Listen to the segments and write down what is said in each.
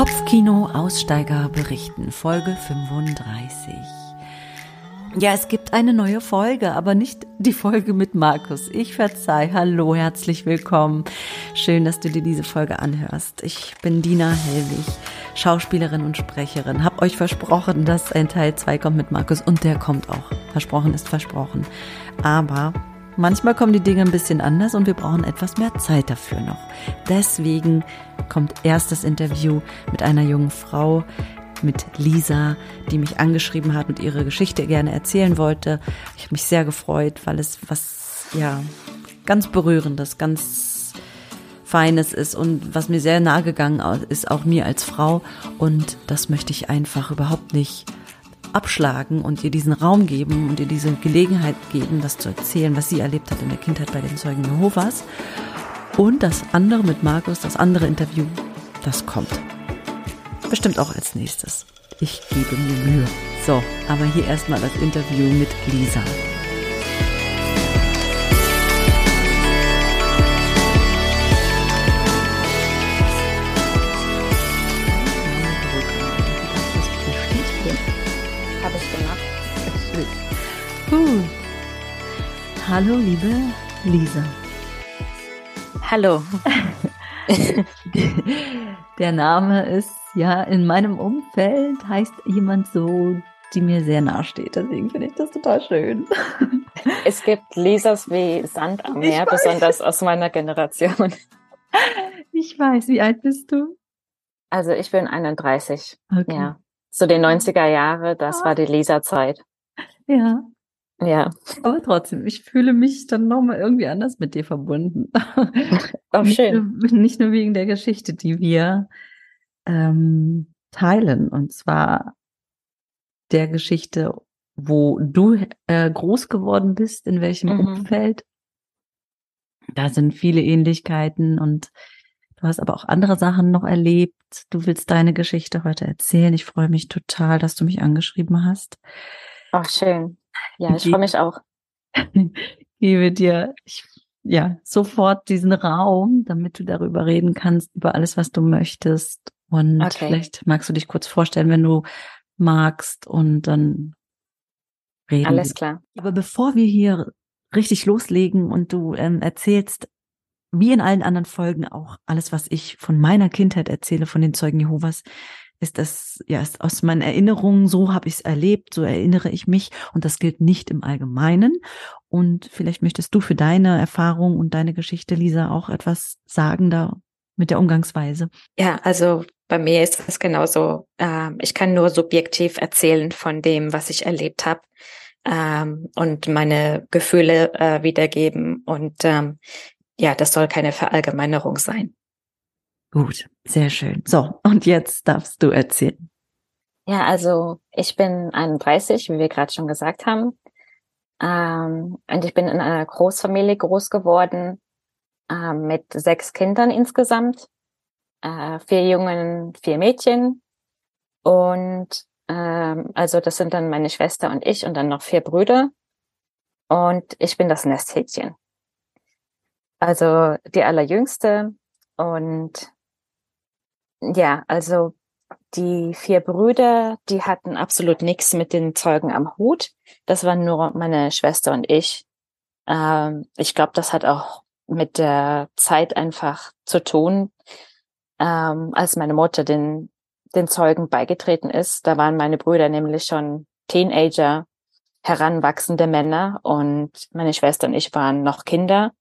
Kopfkino Aussteiger berichten, Folge 35. Ja, es gibt eine neue Folge, aber nicht die Folge mit Markus. Ich verzeih. Hallo, herzlich willkommen. Schön, dass du dir diese Folge anhörst. Ich bin Dina Hellwig, Schauspielerin und Sprecherin. Hab euch versprochen, dass ein Teil 2 kommt mit Markus und der kommt auch. Versprochen ist versprochen. Aber manchmal kommen die Dinge ein bisschen anders und wir brauchen etwas mehr Zeit dafür noch. Deswegen kommt erst das Interview mit einer jungen Frau, mit Lisa, die mich angeschrieben hat und ihre Geschichte gerne erzählen wollte. Ich habe mich sehr gefreut, weil es was, ja, ganz berührendes, ganz Feines ist und was mir sehr nahe gegangen ist, auch mir als Frau. Und das möchte ich einfach überhaupt nicht abschlagen und ihr diesen Raum geben und ihr diese Gelegenheit geben, das zu erzählen, was sie erlebt hat in der Kindheit bei den Zeugen Jehovas. Und das andere mit Markus, das andere Interview, das kommt. Bestimmt auch als nächstes. Ich gebe mir Mühe. So, aber hier erstmal das Interview mit Lisa. Gut. Hallo, liebe Lisa. Hallo. Der Name ist ja in meinem Umfeld heißt jemand so, die mir sehr nahe steht. Deswegen finde ich das total schön. Es gibt Lisas wie Sand am Meer, besonders aus meiner Generation. Ich weiß, wie alt bist du? Also ich bin 31. Okay. Ja. So die 90er Jahre, das war die Lisa-Zeit. Ja. Ja. Aber trotzdem, ich fühle mich dann nochmal irgendwie anders mit dir verbunden. Auch schön. Nicht nur, nicht nur wegen der Geschichte, die wir ähm, teilen. Und zwar der Geschichte, wo du äh, groß geworden bist, in welchem mhm. Umfeld. Da sind viele Ähnlichkeiten und du hast aber auch andere Sachen noch erlebt. Du willst deine Geschichte heute erzählen. Ich freue mich total, dass du mich angeschrieben hast. Ach, schön. Ja, ich freue mich auch. gebe dir ich, ja sofort diesen Raum, damit du darüber reden kannst, über alles, was du möchtest. Und okay. vielleicht magst du dich kurz vorstellen, wenn du magst und dann reden. Alles klar. Aber bevor wir hier richtig loslegen und du ähm, erzählst, wie in allen anderen Folgen auch alles, was ich von meiner Kindheit erzähle, von den Zeugen Jehovas, ist das, ja, ist aus meinen Erinnerungen, so habe ich es erlebt, so erinnere ich mich und das gilt nicht im Allgemeinen. Und vielleicht möchtest du für deine Erfahrung und deine Geschichte, Lisa, auch etwas sagen da mit der Umgangsweise. Ja, also bei mir ist es genauso. Ähm, ich kann nur subjektiv erzählen von dem, was ich erlebt habe ähm, und meine Gefühle äh, wiedergeben. Und ähm, ja, das soll keine Verallgemeinerung sein. Gut, sehr schön. So, und jetzt darfst du erzählen. Ja, also ich bin 31, wie wir gerade schon gesagt haben. Ähm, und ich bin in einer Großfamilie groß geworden äh, mit sechs Kindern insgesamt. Äh, vier Jungen, vier Mädchen. Und ähm, also das sind dann meine Schwester und ich und dann noch vier Brüder. Und ich bin das Nesthäkchen. Also die allerjüngste. Und ja, also die vier Brüder, die hatten absolut nichts mit den Zeugen am Hut. Das waren nur meine Schwester und ich. Ähm, ich glaube, das hat auch mit der Zeit einfach zu tun. Ähm, als meine Mutter den, den Zeugen beigetreten ist, da waren meine Brüder nämlich schon Teenager, heranwachsende Männer und meine Schwester und ich waren noch Kinder.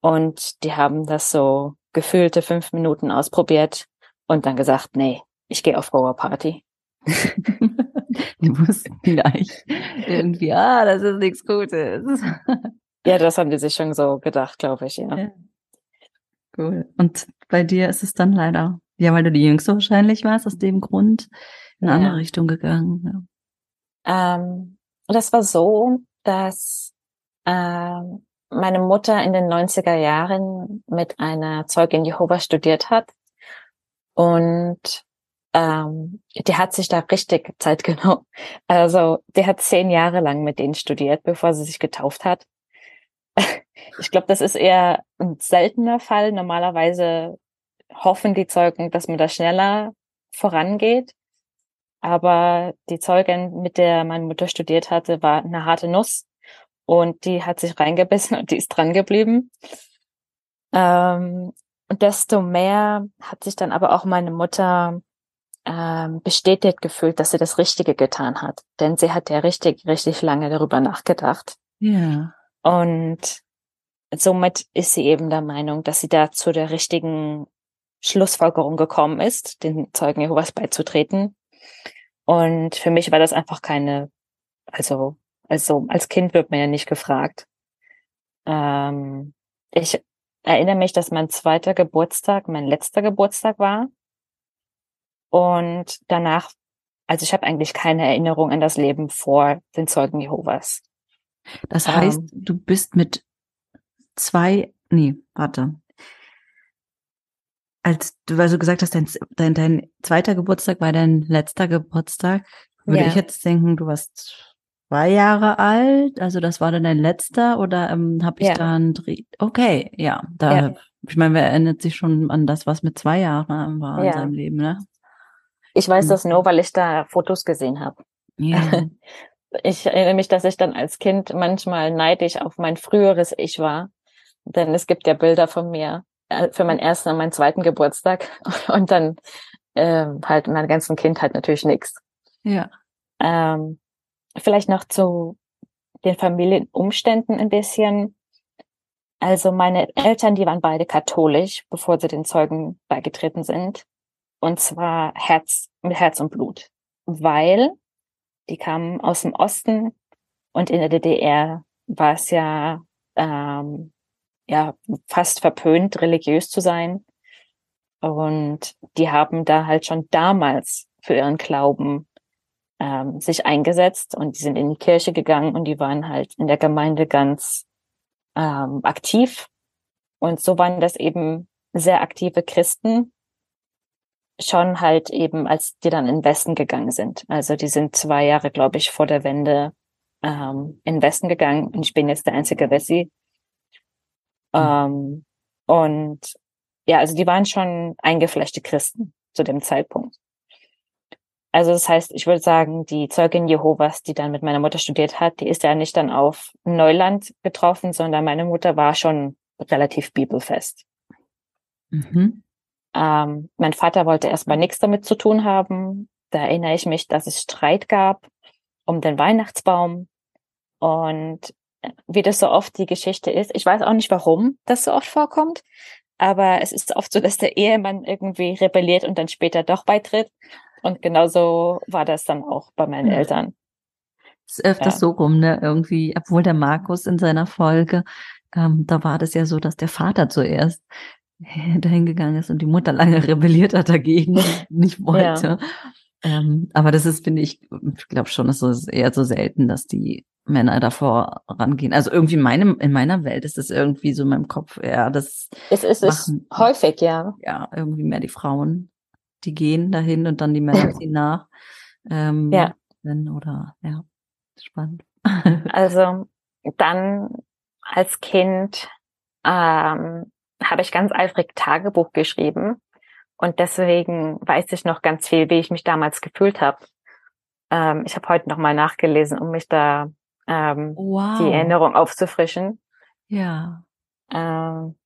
Und die haben das so gefühlte fünf Minuten ausprobiert und dann gesagt, nee, ich gehe auf Party. die wussten gleich irgendwie, ah, das ist nichts Gutes. ja, das haben die sich schon so gedacht, glaube ich, ja. ja. Cool. Und bei dir ist es dann leider, ja, weil du die Jüngste wahrscheinlich warst, aus dem Grund in eine ja. andere Richtung gegangen. Ja. Ähm, das war so, dass ähm, meine Mutter in den 90er Jahren mit einer Zeugin Jehova studiert hat und ähm, die hat sich da richtig Zeit genommen. Also die hat zehn Jahre lang mit denen studiert, bevor sie sich getauft hat. Ich glaube, das ist eher ein seltener Fall. Normalerweise hoffen die Zeugen, dass man da schneller vorangeht. Aber die Zeugin, mit der meine Mutter studiert hatte, war eine harte Nuss und die hat sich reingebissen und die ist dran geblieben. Ähm, und desto mehr hat sich dann aber auch meine Mutter ähm, bestätigt gefühlt, dass sie das Richtige getan hat. Denn sie hat ja richtig, richtig lange darüber nachgedacht. Ja. Und somit ist sie eben der Meinung, dass sie da zu der richtigen Schlussfolgerung gekommen ist, den Zeugen Jehovas beizutreten. Und für mich war das einfach keine, also, also als Kind wird man ja nicht gefragt. Ähm, ich erinnere mich, dass mein zweiter Geburtstag mein letzter Geburtstag war. Und danach, also ich habe eigentlich keine Erinnerung an das Leben vor den Zeugen Jehovas. Das heißt, ähm, du bist mit zwei, nee, warte. Als du, weil du gesagt hast, dein, dein, dein zweiter Geburtstag war dein letzter Geburtstag, würde ja. ich jetzt denken, du warst zwei Jahre alt, also das war dann dein letzter oder ähm, habe ich ja. da einen Dreh? Okay, ja, da, ja. ich meine, wer erinnert sich schon an das, was mit zwei Jahren war in seinem Leben, ne? Ich weiß hm. das nur, weil ich da Fotos gesehen habe. Ja. Ich erinnere mich, dass ich dann als Kind manchmal neidisch auf mein früheres Ich war, denn es gibt ja Bilder von mir äh, für meinen ersten und meinen zweiten Geburtstag und dann äh, halt in meiner ganzen Kindheit natürlich nichts. Ja. Ähm, Vielleicht noch zu den Familienumständen ein bisschen. Also meine Eltern, die waren beide katholisch, bevor sie den Zeugen beigetreten sind. Und zwar Herz, mit Herz und Blut. Weil die kamen aus dem Osten und in der DDR war es ja, ähm, ja fast verpönt, religiös zu sein. Und die haben da halt schon damals für ihren Glauben ähm, sich eingesetzt und die sind in die Kirche gegangen und die waren halt in der Gemeinde ganz ähm, aktiv. Und so waren das eben sehr aktive Christen, schon halt eben, als die dann in den Westen gegangen sind. Also die sind zwei Jahre, glaube ich, vor der Wende ähm, in den Westen gegangen und ich bin jetzt der einzige Wessi. Mhm. Ähm, und ja, also die waren schon eingeflechte Christen zu dem Zeitpunkt. Also das heißt, ich würde sagen, die Zeugin Jehovas, die dann mit meiner Mutter studiert hat, die ist ja nicht dann auf Neuland getroffen, sondern meine Mutter war schon relativ bibelfest. Mhm. Ähm, mein Vater wollte erstmal nichts damit zu tun haben. Da erinnere ich mich, dass es Streit gab um den Weihnachtsbaum. Und wie das so oft die Geschichte ist, ich weiß auch nicht, warum das so oft vorkommt, aber es ist oft so, dass der Ehemann irgendwie rebelliert und dann später doch beitritt. Und genauso war das dann auch bei meinen ja. Eltern. Es ist öfters ja. so rum, ne? Irgendwie, obwohl der Markus in seiner Folge, ähm, da war das ja so, dass der Vater zuerst dahin gegangen ist und die Mutter lange rebelliert hat dagegen, nicht wollte. Ja. Ähm, aber das ist, finde ich, ich glaube schon, es ist eher so selten, dass die Männer davor rangehen. Also irgendwie in meinem, in meiner Welt ist es irgendwie so in meinem Kopf eher das. Es ist machen, es häufig, ja. Ja, irgendwie mehr die Frauen die gehen dahin und dann die Männer ziehen nach. Ähm, ja. Wenn, oder ja, spannend. also dann als Kind ähm, habe ich ganz eifrig Tagebuch geschrieben und deswegen weiß ich noch ganz viel, wie ich mich damals gefühlt habe. Ähm, ich habe heute noch mal nachgelesen, um mich da ähm, wow. die Erinnerung aufzufrischen. Ja. Ähm,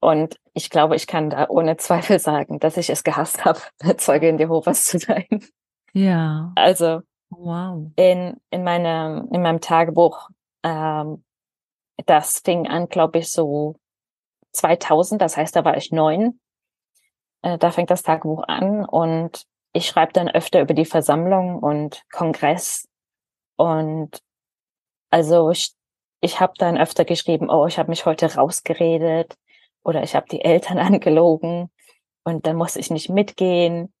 und ich glaube, ich kann da ohne Zweifel sagen, dass ich es gehasst habe, Zeugin Jehovas zu sein. Ja. Also wow. in, in, meinem, in meinem Tagebuch, ähm, das fing an, glaube ich, so 2000, das heißt, da war ich neun. Äh, da fängt das Tagebuch an und ich schreibe dann öfter über die Versammlung und Kongress. Und also ich, ich habe dann öfter geschrieben, oh, ich habe mich heute rausgeredet oder ich habe die Eltern angelogen und dann muss ich nicht mitgehen.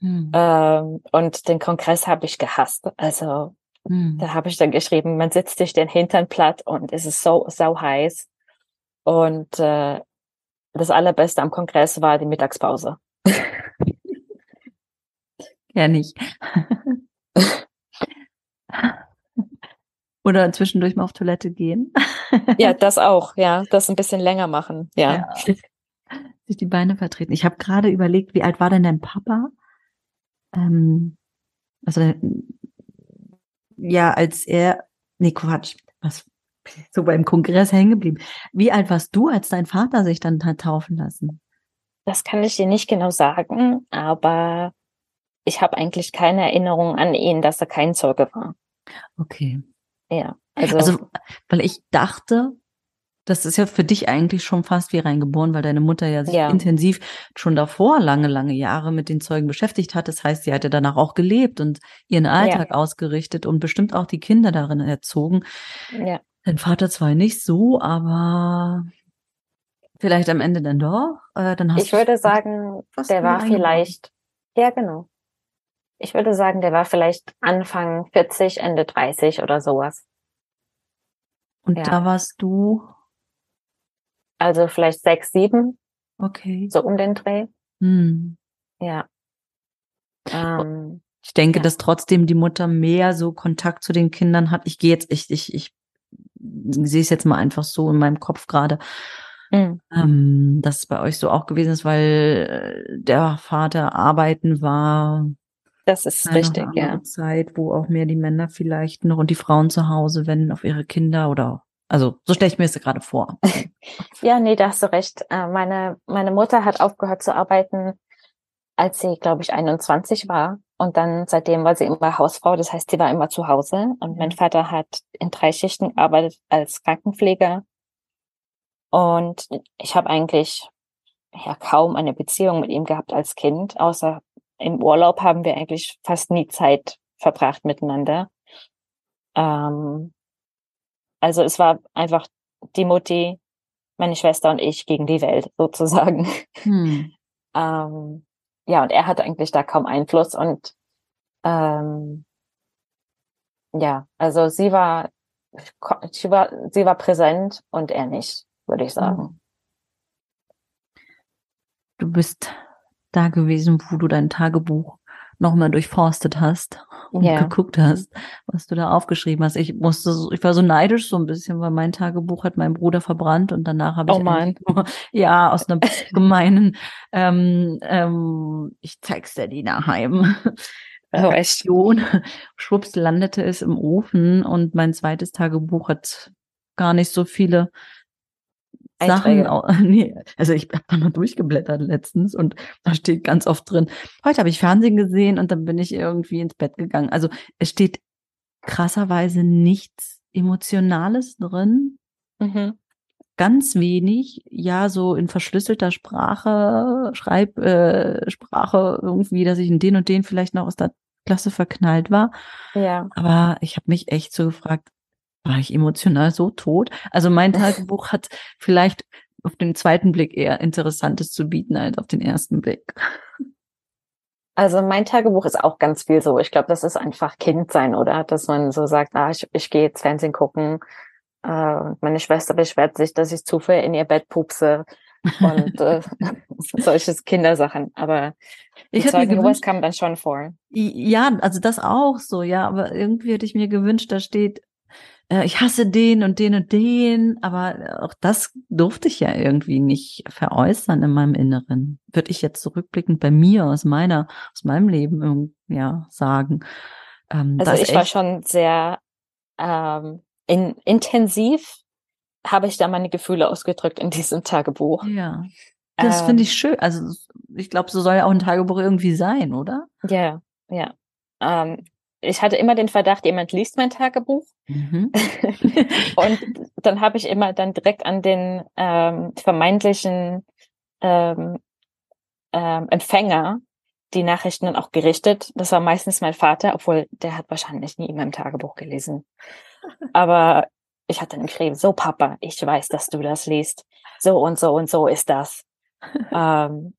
Hm. Ähm, und den Kongress habe ich gehasst. Also hm. da habe ich dann geschrieben, man sitzt sich den Hintern platt und es ist so sau heiß. Und äh, das Allerbeste am Kongress war die Mittagspause. ja, nicht. Oder zwischendurch mal auf Toilette gehen. ja, das auch, ja. Das ein bisschen länger machen, ja. ja. Sich die Beine vertreten. Ich habe gerade überlegt, wie alt war denn dein Papa? ähm, also ja, als er, nee, Quatsch, was, so beim Kongress hängen geblieben. Wie alt warst du, als dein Vater sich dann hat taufen lassen? Das kann ich dir nicht genau sagen, aber ich habe eigentlich keine Erinnerung an ihn, dass er kein Zeuge war. Okay. Ja. Also, also weil ich dachte, das ist ja für dich eigentlich schon fast wie reingeboren, weil deine Mutter ja sich ja. intensiv schon davor lange, lange Jahre mit den Zeugen beschäftigt hat. Das heißt, sie hatte danach auch gelebt und ihren Alltag ja. ausgerichtet und bestimmt auch die Kinder darin erzogen. Ja. Dein Vater zwar nicht so, aber vielleicht am Ende dann doch. Äh, dann hast ich würde sagen, der war vielleicht, ja genau. Ich würde sagen, der war vielleicht Anfang 40, Ende 30 oder sowas. Und ja. da warst du also vielleicht sechs, sieben. Okay. So um den Dreh. Hm. Ja. Ähm, ich denke, ja. dass trotzdem die Mutter mehr so Kontakt zu den Kindern hat. Ich gehe jetzt, ich, ich, ich sehe es jetzt mal einfach so in meinem Kopf gerade, mhm. ähm, dass es bei euch so auch gewesen ist, weil äh, der Vater arbeiten war. Das ist richtig, ja. Zeit, wo auch mehr die Männer vielleicht noch und die Frauen zu Hause, wenn auf ihre Kinder oder also so stelle ich mir das gerade vor. ja, nee, da hast du recht. Äh, meine, meine Mutter hat aufgehört zu arbeiten, als sie, glaube ich, 21 war. Und dann seitdem war sie immer Hausfrau, das heißt, sie war immer zu Hause. Und mein Vater hat in drei Schichten gearbeitet als Krankenpfleger. Und ich habe eigentlich ja kaum eine Beziehung mit ihm gehabt als Kind, außer im Urlaub haben wir eigentlich fast nie Zeit verbracht miteinander. Ähm, also es war einfach die Mutti, meine Schwester und ich gegen die Welt sozusagen. Hm. ähm, ja, und er hatte eigentlich da kaum Einfluss und ähm, ja, also sie war, sie war, sie war präsent und er nicht, würde ich sagen. Hm. Du bist da gewesen, wo du dein Tagebuch nochmal durchforstet hast und yeah. geguckt hast, was du da aufgeschrieben hast. Ich musste, so, ich war so neidisch so ein bisschen, weil mein Tagebuch hat mein Bruder verbrannt und danach habe ich oh mein. Nur, ja aus einer gemeinen, ähm, ähm, ich zeig's dir die daheim. Oh, echt? Schwupps landete es im Ofen und mein zweites Tagebuch hat gar nicht so viele Sachen, nee, also ich habe da mal durchgeblättert letztens und da steht ganz oft drin, heute habe ich Fernsehen gesehen und dann bin ich irgendwie ins Bett gegangen. Also es steht krasserweise nichts Emotionales drin. Mhm. Ganz wenig, ja, so in verschlüsselter Sprache, Schreibsprache äh, irgendwie, dass ich in den und den vielleicht noch aus der Klasse verknallt war. Ja. Aber ich habe mich echt so gefragt, war ich emotional so tot. Also mein Tagebuch hat vielleicht auf den zweiten Blick eher Interessantes zu bieten als auf den ersten Blick. Also mein Tagebuch ist auch ganz viel so. Ich glaube, das ist einfach Kind sein, oder? Dass man so sagt, ah, ich, ich gehe jetzt Fernsehen gucken. Äh, meine Schwester beschwert sich, dass ich zu viel in ihr Bett pupse und äh, solches Kindersachen. Aber ich hätte mir gewünscht, kam dann schon vor. Ja, also das auch so, ja. Aber irgendwie hätte ich mir gewünscht, da steht äh, ich hasse den und den und den, aber auch das durfte ich ja irgendwie nicht veräußern in meinem Inneren. Würde ich jetzt zurückblickend bei mir aus meiner, aus meinem Leben ja sagen. Ähm, also ich war schon sehr ähm, in, intensiv habe ich da meine Gefühle ausgedrückt in diesem Tagebuch. Ja. Das ähm, finde ich schön. Also ich glaube, so soll ja auch ein Tagebuch irgendwie sein, oder? Ja, ja. Ähm, ich hatte immer den Verdacht, jemand liest mein Tagebuch. Mhm. und dann habe ich immer dann direkt an den ähm, vermeintlichen ähm, ähm, Empfänger die Nachrichten dann auch gerichtet. Das war meistens mein Vater, obwohl der hat wahrscheinlich nie in meinem Tagebuch gelesen. Aber ich hatte dann geschrieben, so Papa, ich weiß, dass du das liest. So und so und so ist das. ähm,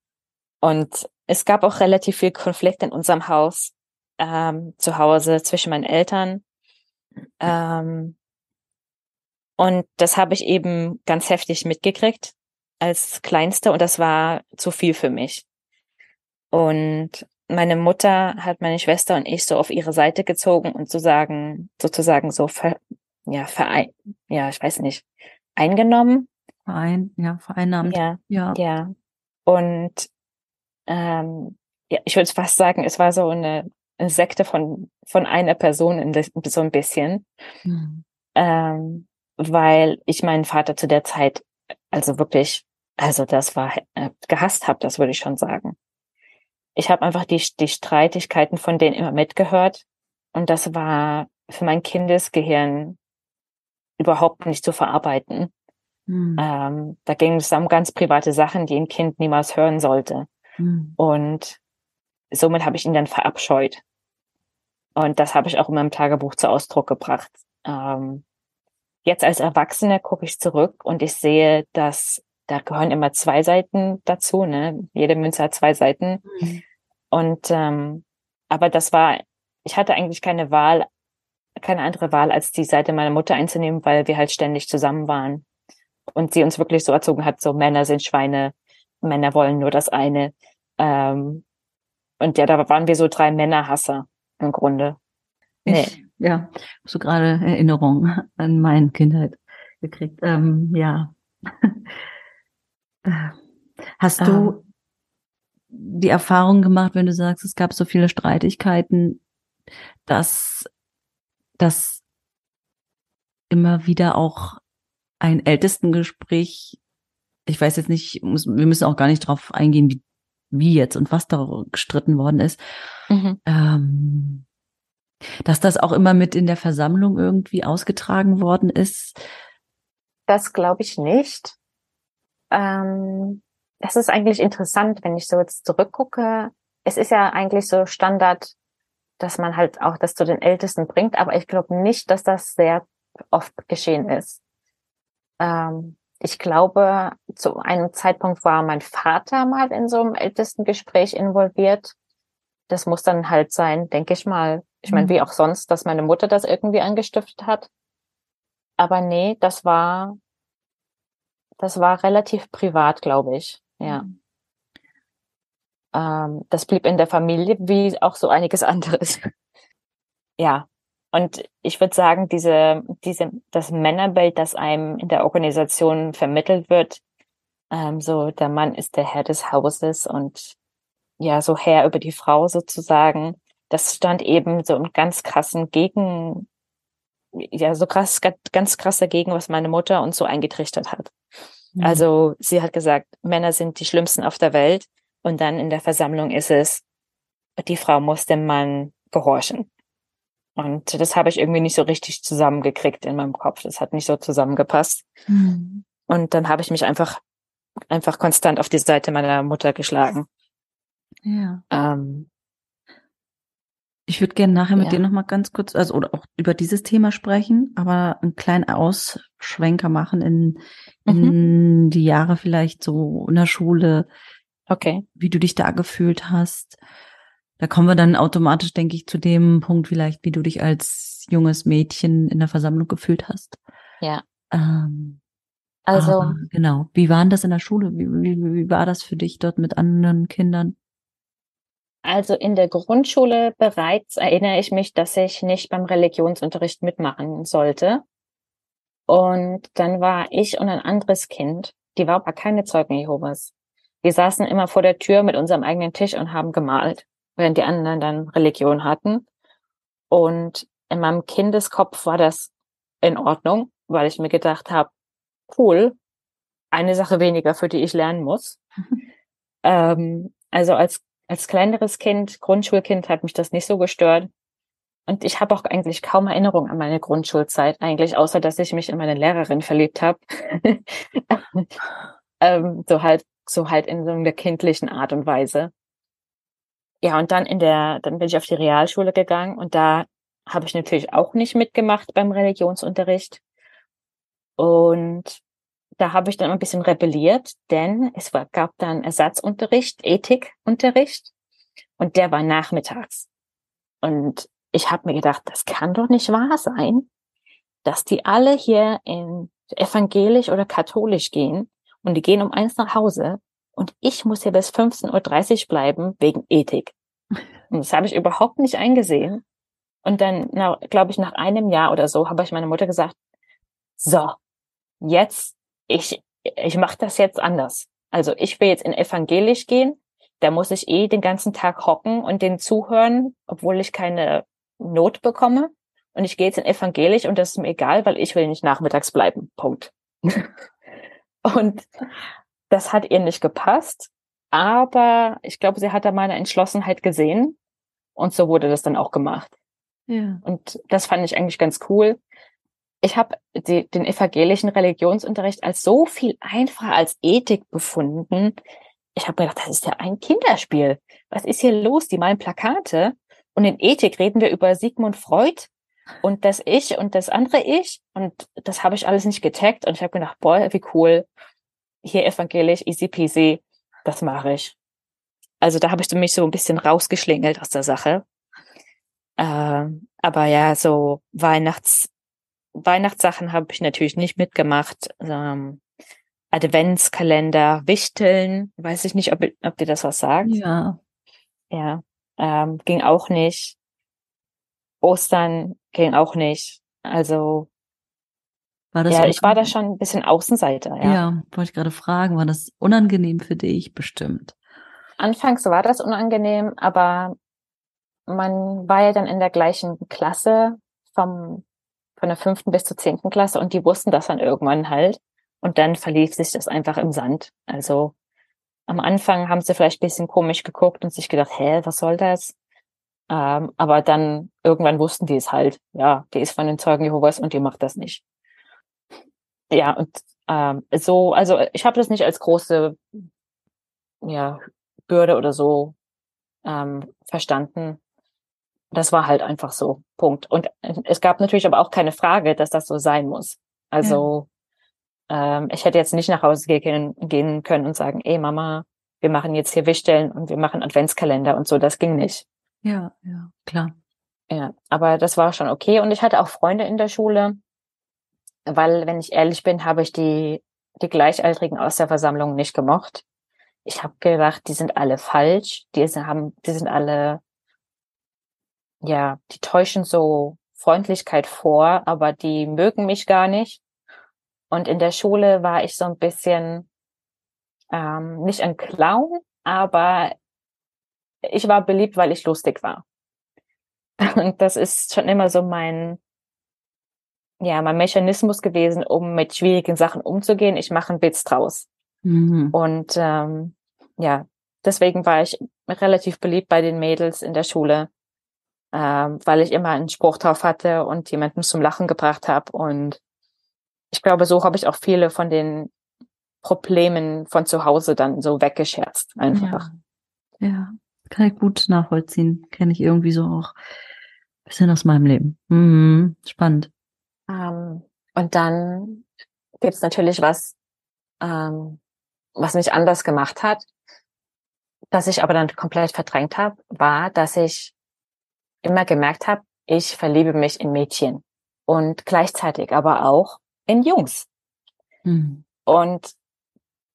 und es gab auch relativ viel Konflikt in unserem Haus ähm, zu Hause zwischen meinen Eltern. Ähm, und das habe ich eben ganz heftig mitgekriegt als Kleinste und das war zu viel für mich. Und meine Mutter hat meine Schwester und ich so auf ihre Seite gezogen und sozusagen, sozusagen so ver, ja, verein, ja, ich weiß nicht, eingenommen. Verein, ja, vereinnahmt. Ja, ja. ja. Und ähm, ja, ich würde fast sagen, es war so eine, eine Sekte von, von einer Person in das, so ein bisschen. Mhm. Ähm, weil ich meinen Vater zu der Zeit, also wirklich, also das war äh, gehasst habe, das würde ich schon sagen. Ich habe einfach die, die Streitigkeiten von denen immer mitgehört und das war für mein Kindesgehirn überhaupt nicht zu verarbeiten. Mhm. Ähm, da ging es um ganz private Sachen, die ein Kind niemals hören sollte. Mhm. Und somit habe ich ihn dann verabscheut. Und das habe ich auch in meinem Tagebuch zu Ausdruck gebracht. Ähm, jetzt als Erwachsene gucke ich zurück und ich sehe, dass da gehören immer zwei Seiten dazu. Ne? Jede Münze hat zwei Seiten. Mhm. Und ähm, aber das war, ich hatte eigentlich keine Wahl, keine andere Wahl, als die Seite meiner Mutter einzunehmen, weil wir halt ständig zusammen waren und sie uns wirklich so erzogen hat, so Männer sind Schweine, Männer wollen nur das eine. Ähm, und ja, da waren wir so drei Männerhasser im Grunde. Nee. Ich, ja, so gerade Erinnerungen an meine Kindheit gekriegt. Ähm, ja. Hast du ähm. die Erfahrung gemacht, wenn du sagst, es gab so viele Streitigkeiten, dass das immer wieder auch ein Ältestengespräch, ich weiß jetzt nicht, wir müssen auch gar nicht drauf eingehen, wie, wie jetzt und was da gestritten worden ist, mhm. ähm, dass das auch immer mit in der Versammlung irgendwie ausgetragen worden ist. Das glaube ich nicht. Ähm, das ist eigentlich interessant, wenn ich so jetzt zurückgucke. Es ist ja eigentlich so Standard, dass man halt auch das zu den Ältesten bringt, aber ich glaube nicht, dass das sehr oft geschehen ist. Ähm, ich glaube, zu einem Zeitpunkt war mein Vater mal in so einem ältesten Gespräch involviert. Das muss dann halt sein, denke ich mal. Ich meine, mhm. wie auch sonst, dass meine Mutter das irgendwie angestiftet hat. Aber nee, das war, das war relativ privat, glaube ich. Ja. Mhm. Ähm, das blieb in der Familie, wie auch so einiges anderes. ja, und ich würde sagen, diese, diese, das Männerbild, das einem in der Organisation vermittelt wird, ähm, so der Mann ist der Herr des Hauses und ja, so Herr über die Frau sozusagen, das stand eben so im ganz krassen Gegen, ja, so krass, ganz krass dagegen, was meine Mutter uns so eingetrichtert hat. Mhm. Also sie hat gesagt, Männer sind die schlimmsten auf der Welt und dann in der Versammlung ist es, die Frau muss dem Mann gehorchen. Und das habe ich irgendwie nicht so richtig zusammengekriegt in meinem Kopf. Das hat nicht so zusammengepasst. Mhm. Und dann habe ich mich einfach, einfach konstant auf die Seite meiner Mutter geschlagen. Ja. Ähm, ich würde gerne nachher mit ja. dir nochmal ganz kurz, also oder auch über dieses Thema sprechen, aber einen kleinen Ausschwenker machen in, in mhm. die Jahre vielleicht so in der Schule. Okay. Wie du dich da gefühlt hast. Da kommen wir dann automatisch, denke ich, zu dem Punkt vielleicht, wie du dich als junges Mädchen in der Versammlung gefühlt hast. Ja. Ähm, also genau. Wie waren das in der Schule? Wie, wie, wie war das für dich dort mit anderen Kindern? Also in der Grundschule bereits erinnere ich mich, dass ich nicht beim Religionsunterricht mitmachen sollte. Und dann war ich und ein anderes Kind, die war aber keine Zeugen Jehovas. Wir saßen immer vor der Tür mit unserem eigenen Tisch und haben gemalt während die anderen dann Religion hatten. Und in meinem Kindeskopf war das in Ordnung, weil ich mir gedacht habe, cool, eine Sache weniger, für die ich lernen muss. ähm, also als, als kleineres Kind, Grundschulkind, hat mich das nicht so gestört. Und ich habe auch eigentlich kaum Erinnerung an meine Grundschulzeit, eigentlich, außer dass ich mich in meine Lehrerin verliebt habe. ähm, so halt, so halt in so einer kindlichen Art und Weise. Ja, und dann in der, dann bin ich auf die Realschule gegangen und da habe ich natürlich auch nicht mitgemacht beim Religionsunterricht. Und da habe ich dann ein bisschen rebelliert, denn es war, gab dann Ersatzunterricht, Ethikunterricht und der war nachmittags. Und ich habe mir gedacht, das kann doch nicht wahr sein, dass die alle hier in evangelisch oder katholisch gehen und die gehen um eins nach Hause und ich muss hier bis 15.30 Uhr bleiben wegen Ethik. Und das habe ich überhaupt nicht eingesehen. Und dann, glaube ich, nach einem Jahr oder so habe ich meiner Mutter gesagt, so, jetzt, ich, ich mache das jetzt anders. Also ich will jetzt in evangelisch gehen. da muss ich eh den ganzen Tag hocken und den zuhören, obwohl ich keine Not bekomme. Und ich gehe jetzt in evangelisch und das ist mir egal, weil ich will nicht nachmittags bleiben. Punkt. und das hat ihr nicht gepasst. Aber ich glaube, sie hat da meine Entschlossenheit gesehen. Und so wurde das dann auch gemacht. Ja. Und das fand ich eigentlich ganz cool. Ich habe den evangelischen Religionsunterricht als so viel einfacher als Ethik befunden. Ich habe mir gedacht, das ist ja ein Kinderspiel. Was ist hier los? Die malen Plakate. Und in Ethik reden wir über Sigmund Freud und das Ich und das andere Ich. Und das habe ich alles nicht getaggt. Und ich habe gedacht, boah, wie cool. Hier evangelisch, easy peasy. Das mache ich. Also da habe ich mich so ein bisschen rausgeschlingelt aus der Sache. Ähm, aber ja, so Weihnachts, Weihnachtssachen habe ich natürlich nicht mitgemacht. Ähm, Adventskalender, Wichteln, weiß ich nicht, ob, ob dir das was sagt. Ja. Ja, ähm, ging auch nicht. Ostern ging auch nicht. Also war das ja, ich war da schon ein bisschen Außenseiter. Ja, ja wollte ich gerade fragen, war das unangenehm für dich bestimmt? Anfangs war das unangenehm, aber man war ja dann in der gleichen Klasse vom, von der fünften bis zur zehnten Klasse und die wussten das dann irgendwann halt. Und dann verlief sich das einfach im Sand. Also am Anfang haben sie vielleicht ein bisschen komisch geguckt und sich gedacht, hä, was soll das? Ähm, aber dann irgendwann wussten die es halt. Ja, die ist von den Zeugen Jehovas und die macht das nicht. Ja, und ähm, so, also ich habe das nicht als große ja, Bürde oder so ähm, verstanden. Das war halt einfach so. Punkt. Und es gab natürlich aber auch keine Frage, dass das so sein muss. Also ja. ähm, ich hätte jetzt nicht nach Hause gehen, gehen können und sagen, ey Mama, wir machen jetzt hier Wichteln und wir machen Adventskalender und so. Das ging nicht. Ja, ja, klar. Ja, aber das war schon okay. Und ich hatte auch Freunde in der Schule, weil, wenn ich ehrlich bin, habe ich die, die Gleichaltrigen aus der Versammlung nicht gemocht ich habe gedacht, die sind alle falsch, die haben, die sind alle, ja, die täuschen so Freundlichkeit vor, aber die mögen mich gar nicht. Und in der Schule war ich so ein bisschen ähm, nicht ein Clown, aber ich war beliebt, weil ich lustig war. Und das ist schon immer so mein, ja, mein Mechanismus gewesen, um mit schwierigen Sachen umzugehen. Ich mache einen Witz draus. Mhm. Und ähm, ja, deswegen war ich relativ beliebt bei den Mädels in der Schule, ähm, weil ich immer einen Spruch drauf hatte und jemanden zum Lachen gebracht habe. Und ich glaube, so habe ich auch viele von den Problemen von zu Hause dann so weggescherzt einfach. Ja, ja. kann ich gut nachvollziehen. Kenne ich irgendwie so auch ein bisschen aus meinem Leben. Mhm. Spannend. Ähm, und dann gibt's natürlich was, ähm, was mich anders gemacht hat was ich aber dann komplett verdrängt habe, war, dass ich immer gemerkt habe, ich verliebe mich in Mädchen und gleichzeitig aber auch in Jungs. Mhm. Und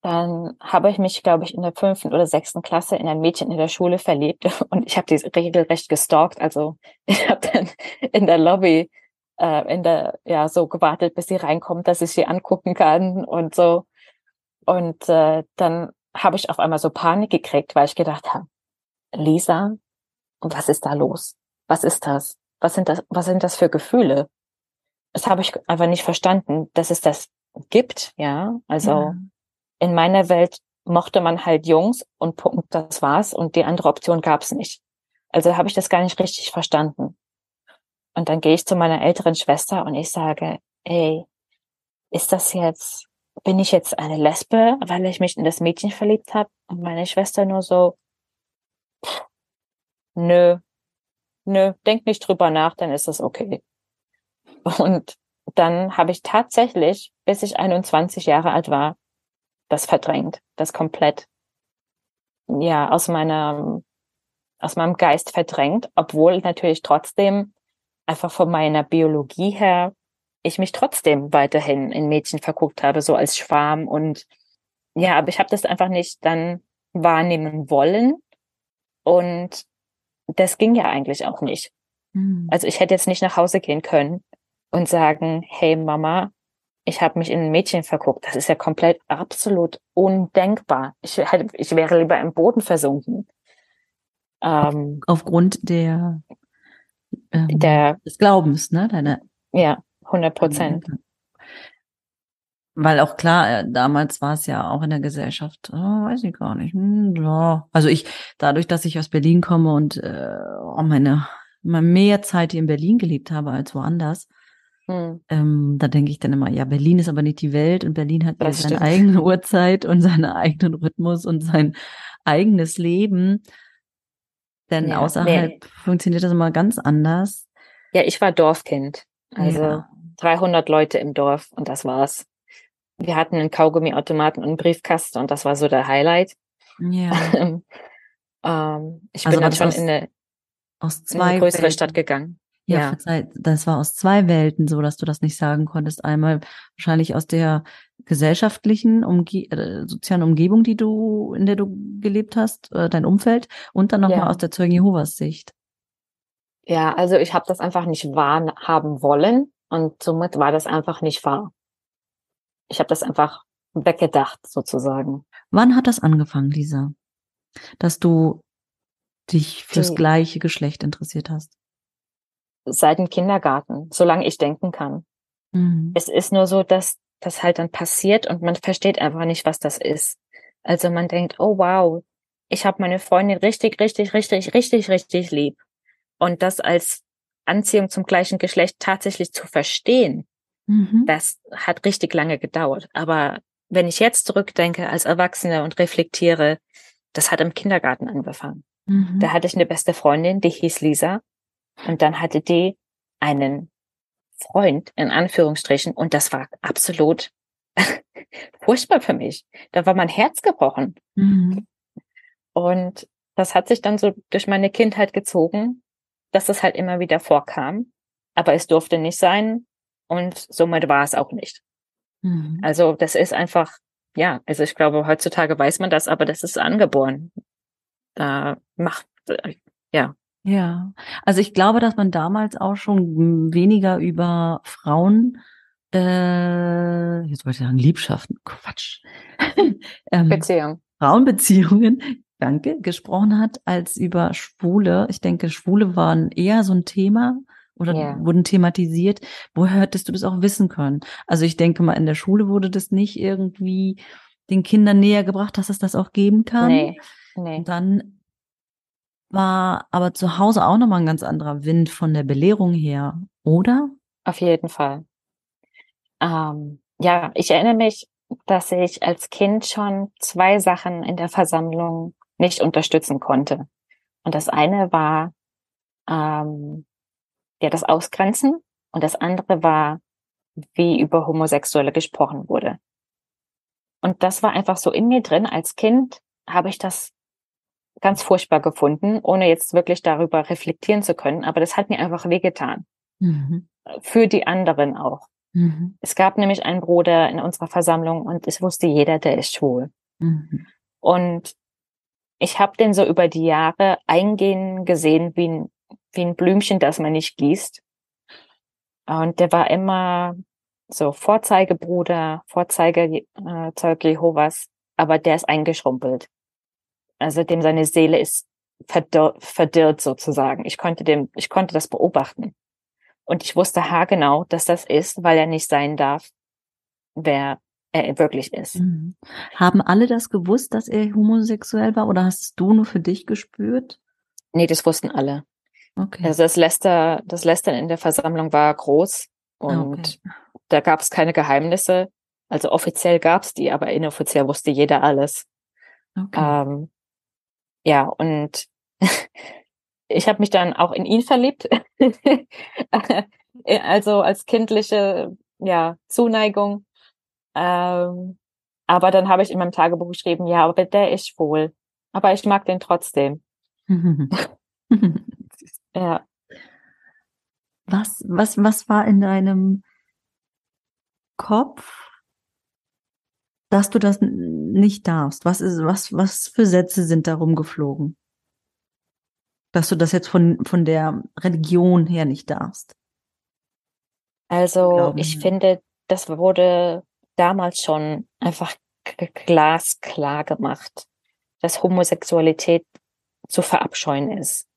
dann habe ich mich, glaube ich, in der fünften oder sechsten Klasse in ein Mädchen in der Schule verliebt und ich habe die regelrecht gestalkt. Also ich habe dann in der Lobby äh, in der ja so gewartet, bis sie reinkommt, dass ich sie angucken kann und so. Und äh, dann habe ich auf einmal so Panik gekriegt, weil ich gedacht habe, Lisa, was ist da los? Was ist das? Was sind das, was sind das für Gefühle? Das habe ich einfach nicht verstanden, dass es das gibt, ja. Also ja. in meiner Welt mochte man halt Jungs und Punkt, das war's und die andere Option gab's nicht. Also habe ich das gar nicht richtig verstanden. Und dann gehe ich zu meiner älteren Schwester und ich sage, ey, ist das jetzt bin ich jetzt eine Lesbe, weil ich mich in das Mädchen verliebt habe? Und meine Schwester nur so, nö, nö, denk nicht drüber nach, dann ist das okay. Und dann habe ich tatsächlich, bis ich 21 Jahre alt war, das verdrängt, das komplett, ja, aus meiner, aus meinem Geist verdrängt, obwohl natürlich trotzdem einfach von meiner Biologie her ich mich trotzdem weiterhin in Mädchen verguckt habe, so als Schwarm. Und ja, aber ich habe das einfach nicht dann wahrnehmen wollen. Und das ging ja eigentlich auch nicht. Mhm. Also ich hätte jetzt nicht nach Hause gehen können und sagen, hey Mama, ich habe mich in ein Mädchen verguckt. Das ist ja komplett absolut undenkbar. Ich, hätte, ich wäre lieber im Boden versunken. Ähm, Aufgrund der, ähm, der des Glaubens, ne? Deine, ja, 100 Prozent. Weil auch klar, äh, damals war es ja auch in der Gesellschaft, oh, weiß ich gar nicht. Hm, ja. Also ich, dadurch, dass ich aus Berlin komme und äh, meine, mal mehr Zeit hier in Berlin gelebt habe als woanders, hm. ähm, da denke ich dann immer, ja, Berlin ist aber nicht die Welt und Berlin hat ja seine eigene Uhrzeit und seinen eigenen Rhythmus und sein eigenes Leben. Denn ja, außerhalb nee. funktioniert das immer ganz anders. Ja, ich war Dorfkind. Also ja. 300 Leute im Dorf und das war's wir hatten einen Kaugummiautomaten und einen Briefkasten und das war so der Highlight. Ja. ähm, ich also bin dann schon aus, in eine, aus zwei in eine größere Welten. Stadt gegangen. Ja, ja, das war aus zwei Welten so, dass du das nicht sagen konntest. Einmal wahrscheinlich aus der gesellschaftlichen, Umge äh, sozialen Umgebung, die du, in der du gelebt hast, äh, dein Umfeld, und dann nochmal ja. aus der Zeugen Jehovas Sicht. Ja, also ich habe das einfach nicht wahrhaben wollen und somit war das einfach nicht wahr ich habe das einfach weggedacht sozusagen. Wann hat das angefangen, Lisa? Dass du dich fürs Die, gleiche Geschlecht interessiert hast? Seit dem Kindergarten, solange ich denken kann. Mhm. Es ist nur so, dass das halt dann passiert und man versteht einfach nicht, was das ist. Also man denkt, oh wow, ich habe meine Freundin richtig, richtig, richtig, richtig, richtig lieb. Und das als Anziehung zum gleichen Geschlecht tatsächlich zu verstehen, Mhm. Das hat richtig lange gedauert. Aber wenn ich jetzt zurückdenke als Erwachsene und reflektiere, das hat im Kindergarten angefangen. Mhm. Da hatte ich eine beste Freundin, die hieß Lisa. Und dann hatte die einen Freund, in Anführungsstrichen, und das war absolut furchtbar für mich. Da war mein Herz gebrochen. Mhm. Und das hat sich dann so durch meine Kindheit gezogen, dass das halt immer wieder vorkam. Aber es durfte nicht sein, und somit war es auch nicht. Mhm. Also das ist einfach, ja, also ich glaube, heutzutage weiß man das, aber das ist angeboren. Da macht, äh, ja. Ja, also ich glaube, dass man damals auch schon weniger über Frauen, äh, jetzt wollte ich sagen Liebschaften, Quatsch. ähm, Beziehung. Frauenbeziehungen, danke, gesprochen hat, als über Schwule. Ich denke, Schwule waren eher so ein Thema oder yeah. wurden thematisiert. Woher hättest du das auch wissen können? Also ich denke mal, in der Schule wurde das nicht irgendwie den Kindern näher gebracht, dass es das auch geben kann. Nee, nee. Und dann war aber zu Hause auch nochmal ein ganz anderer Wind von der Belehrung her, oder? Auf jeden Fall. Ähm, ja, ich erinnere mich, dass ich als Kind schon zwei Sachen in der Versammlung nicht unterstützen konnte. Und das eine war, ähm, ja das Ausgrenzen und das andere war, wie über Homosexuelle gesprochen wurde. Und das war einfach so in mir drin. Als Kind habe ich das ganz furchtbar gefunden, ohne jetzt wirklich darüber reflektieren zu können. Aber das hat mir einfach wehgetan. Mhm. Für die anderen auch. Mhm. Es gab nämlich einen Bruder in unserer Versammlung und es wusste jeder, der ist schwul. Mhm. Und ich habe den so über die Jahre eingehen gesehen wie ein wie ein Blümchen, das man nicht gießt. Und der war immer so Vorzeigebruder, Vorzeigezeug äh, Jehovas, aber der ist eingeschrumpelt. Also dem seine Seele ist verdirrt, verdirrt sozusagen. Ich konnte dem, ich konnte das beobachten. Und ich wusste haargenau, dass das ist, weil er nicht sein darf, wer er wirklich ist. Mhm. Haben alle das gewusst, dass er homosexuell war oder hast du nur für dich gespürt? Nee, das wussten alle. Okay. Also das Läster, das Lästern in der Versammlung war groß und okay. da gab es keine Geheimnisse. Also offiziell gab es die, aber inoffiziell wusste jeder alles. Okay. Ähm, ja, und ich habe mich dann auch in ihn verliebt. also als kindliche ja, Zuneigung. Ähm, aber dann habe ich in meinem Tagebuch geschrieben, ja, aber der ist schwul. Aber ich mag den trotzdem. Ja. Was, was, was war in deinem Kopf, dass du das nicht darfst? Was ist, was, was für Sätze sind da rumgeflogen? Dass du das jetzt von, von der Religion her nicht darfst? Also, ich finde, das wurde damals schon einfach glasklar gemacht, dass Homosexualität zu verabscheuen ist.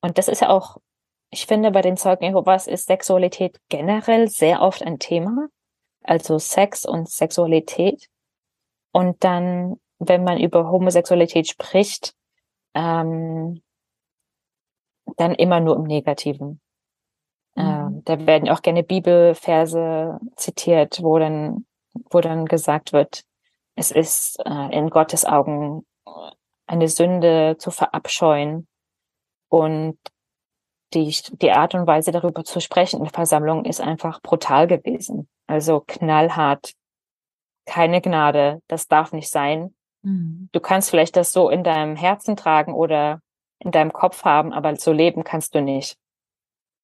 Und das ist ja auch, ich finde, bei den Zeugen Jehovas ist Sexualität generell sehr oft ein Thema. Also Sex und Sexualität. Und dann, wenn man über Homosexualität spricht, ähm, dann immer nur im Negativen. Mhm. Ähm, da werden auch gerne Bibelverse zitiert, wo dann, wo dann gesagt wird, es ist äh, in Gottes Augen eine Sünde zu verabscheuen und die, die Art und Weise darüber zu sprechen in der Versammlung ist einfach brutal gewesen. Also knallhart. Keine Gnade. Das darf nicht sein. Mhm. Du kannst vielleicht das so in deinem Herzen tragen oder in deinem Kopf haben, aber so leben kannst du nicht.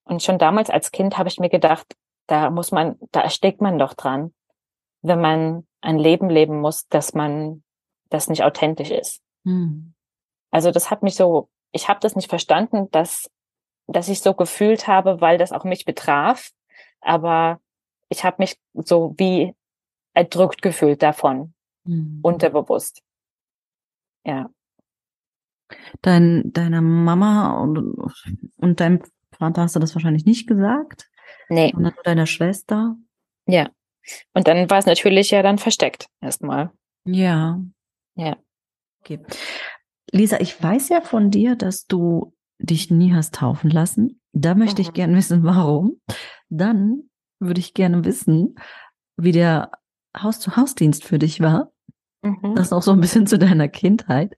Und schon damals als Kind habe ich mir gedacht, da muss man, da erstickt man doch dran, wenn man ein Leben leben muss, dass man das nicht authentisch ist. Mhm. Also das hat mich so, ich habe das nicht verstanden, dass, dass ich so gefühlt habe, weil das auch mich betraf. Aber ich habe mich so wie erdrückt gefühlt davon, mhm. unterbewusst. Ja. Dein, deiner Mama und, und deinem Vater hast du das wahrscheinlich nicht gesagt? Nee. Sondern nur deiner Schwester? Ja. Und dann war es natürlich ja dann versteckt erstmal. Ja. Ja. Okay. Lisa, ich weiß ja von dir, dass du dich nie hast taufen lassen. Da möchte mhm. ich gerne wissen, warum. Dann würde ich gerne wissen, wie der Haus-zu-Haus-Dienst für dich war. Mhm. Das auch so ein bisschen zu deiner Kindheit.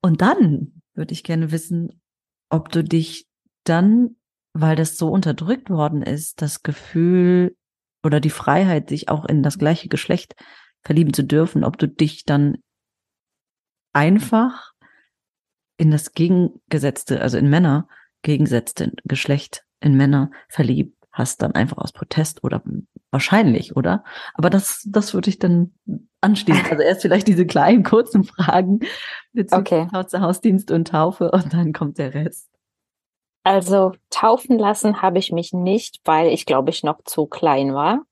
Und dann würde ich gerne wissen, ob du dich dann, weil das so unterdrückt worden ist, das Gefühl oder die Freiheit, sich auch in das gleiche Geschlecht verlieben zu dürfen, ob du dich dann einfach in das gegengesetzte, also in Männer gegengesetzte Geschlecht in Männer verliebt hast, dann einfach aus Protest oder wahrscheinlich, oder? Aber das, das würde ich dann anschließen. Also erst vielleicht diese kleinen kurzen Fragen bezüglich okay. Hausdienst und Taufe und dann kommt der Rest. Also taufen lassen habe ich mich nicht, weil ich glaube ich noch zu klein war.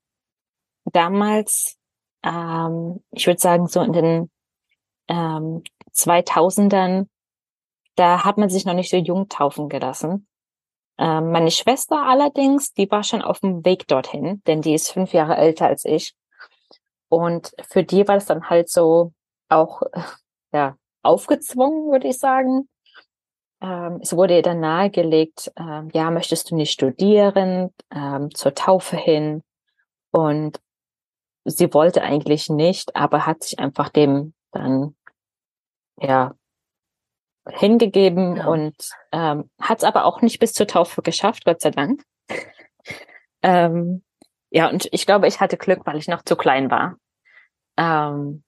Damals, ähm, ich würde sagen so in den ähm, 2000ern, da hat man sich noch nicht so jung taufen gelassen. Ähm, meine Schwester allerdings, die war schon auf dem Weg dorthin, denn die ist fünf Jahre älter als ich. Und für die war es dann halt so auch ja aufgezwungen, würde ich sagen. Ähm, es wurde ihr dann nahegelegt, ähm, ja, möchtest du nicht studieren, ähm, zur Taufe hin? Und sie wollte eigentlich nicht, aber hat sich einfach dem dann ja hingegeben ja. und ähm, hat es aber auch nicht bis zur Taufe geschafft, Gott sei Dank. ähm, ja, und ich glaube, ich hatte Glück, weil ich noch zu klein war. Ähm,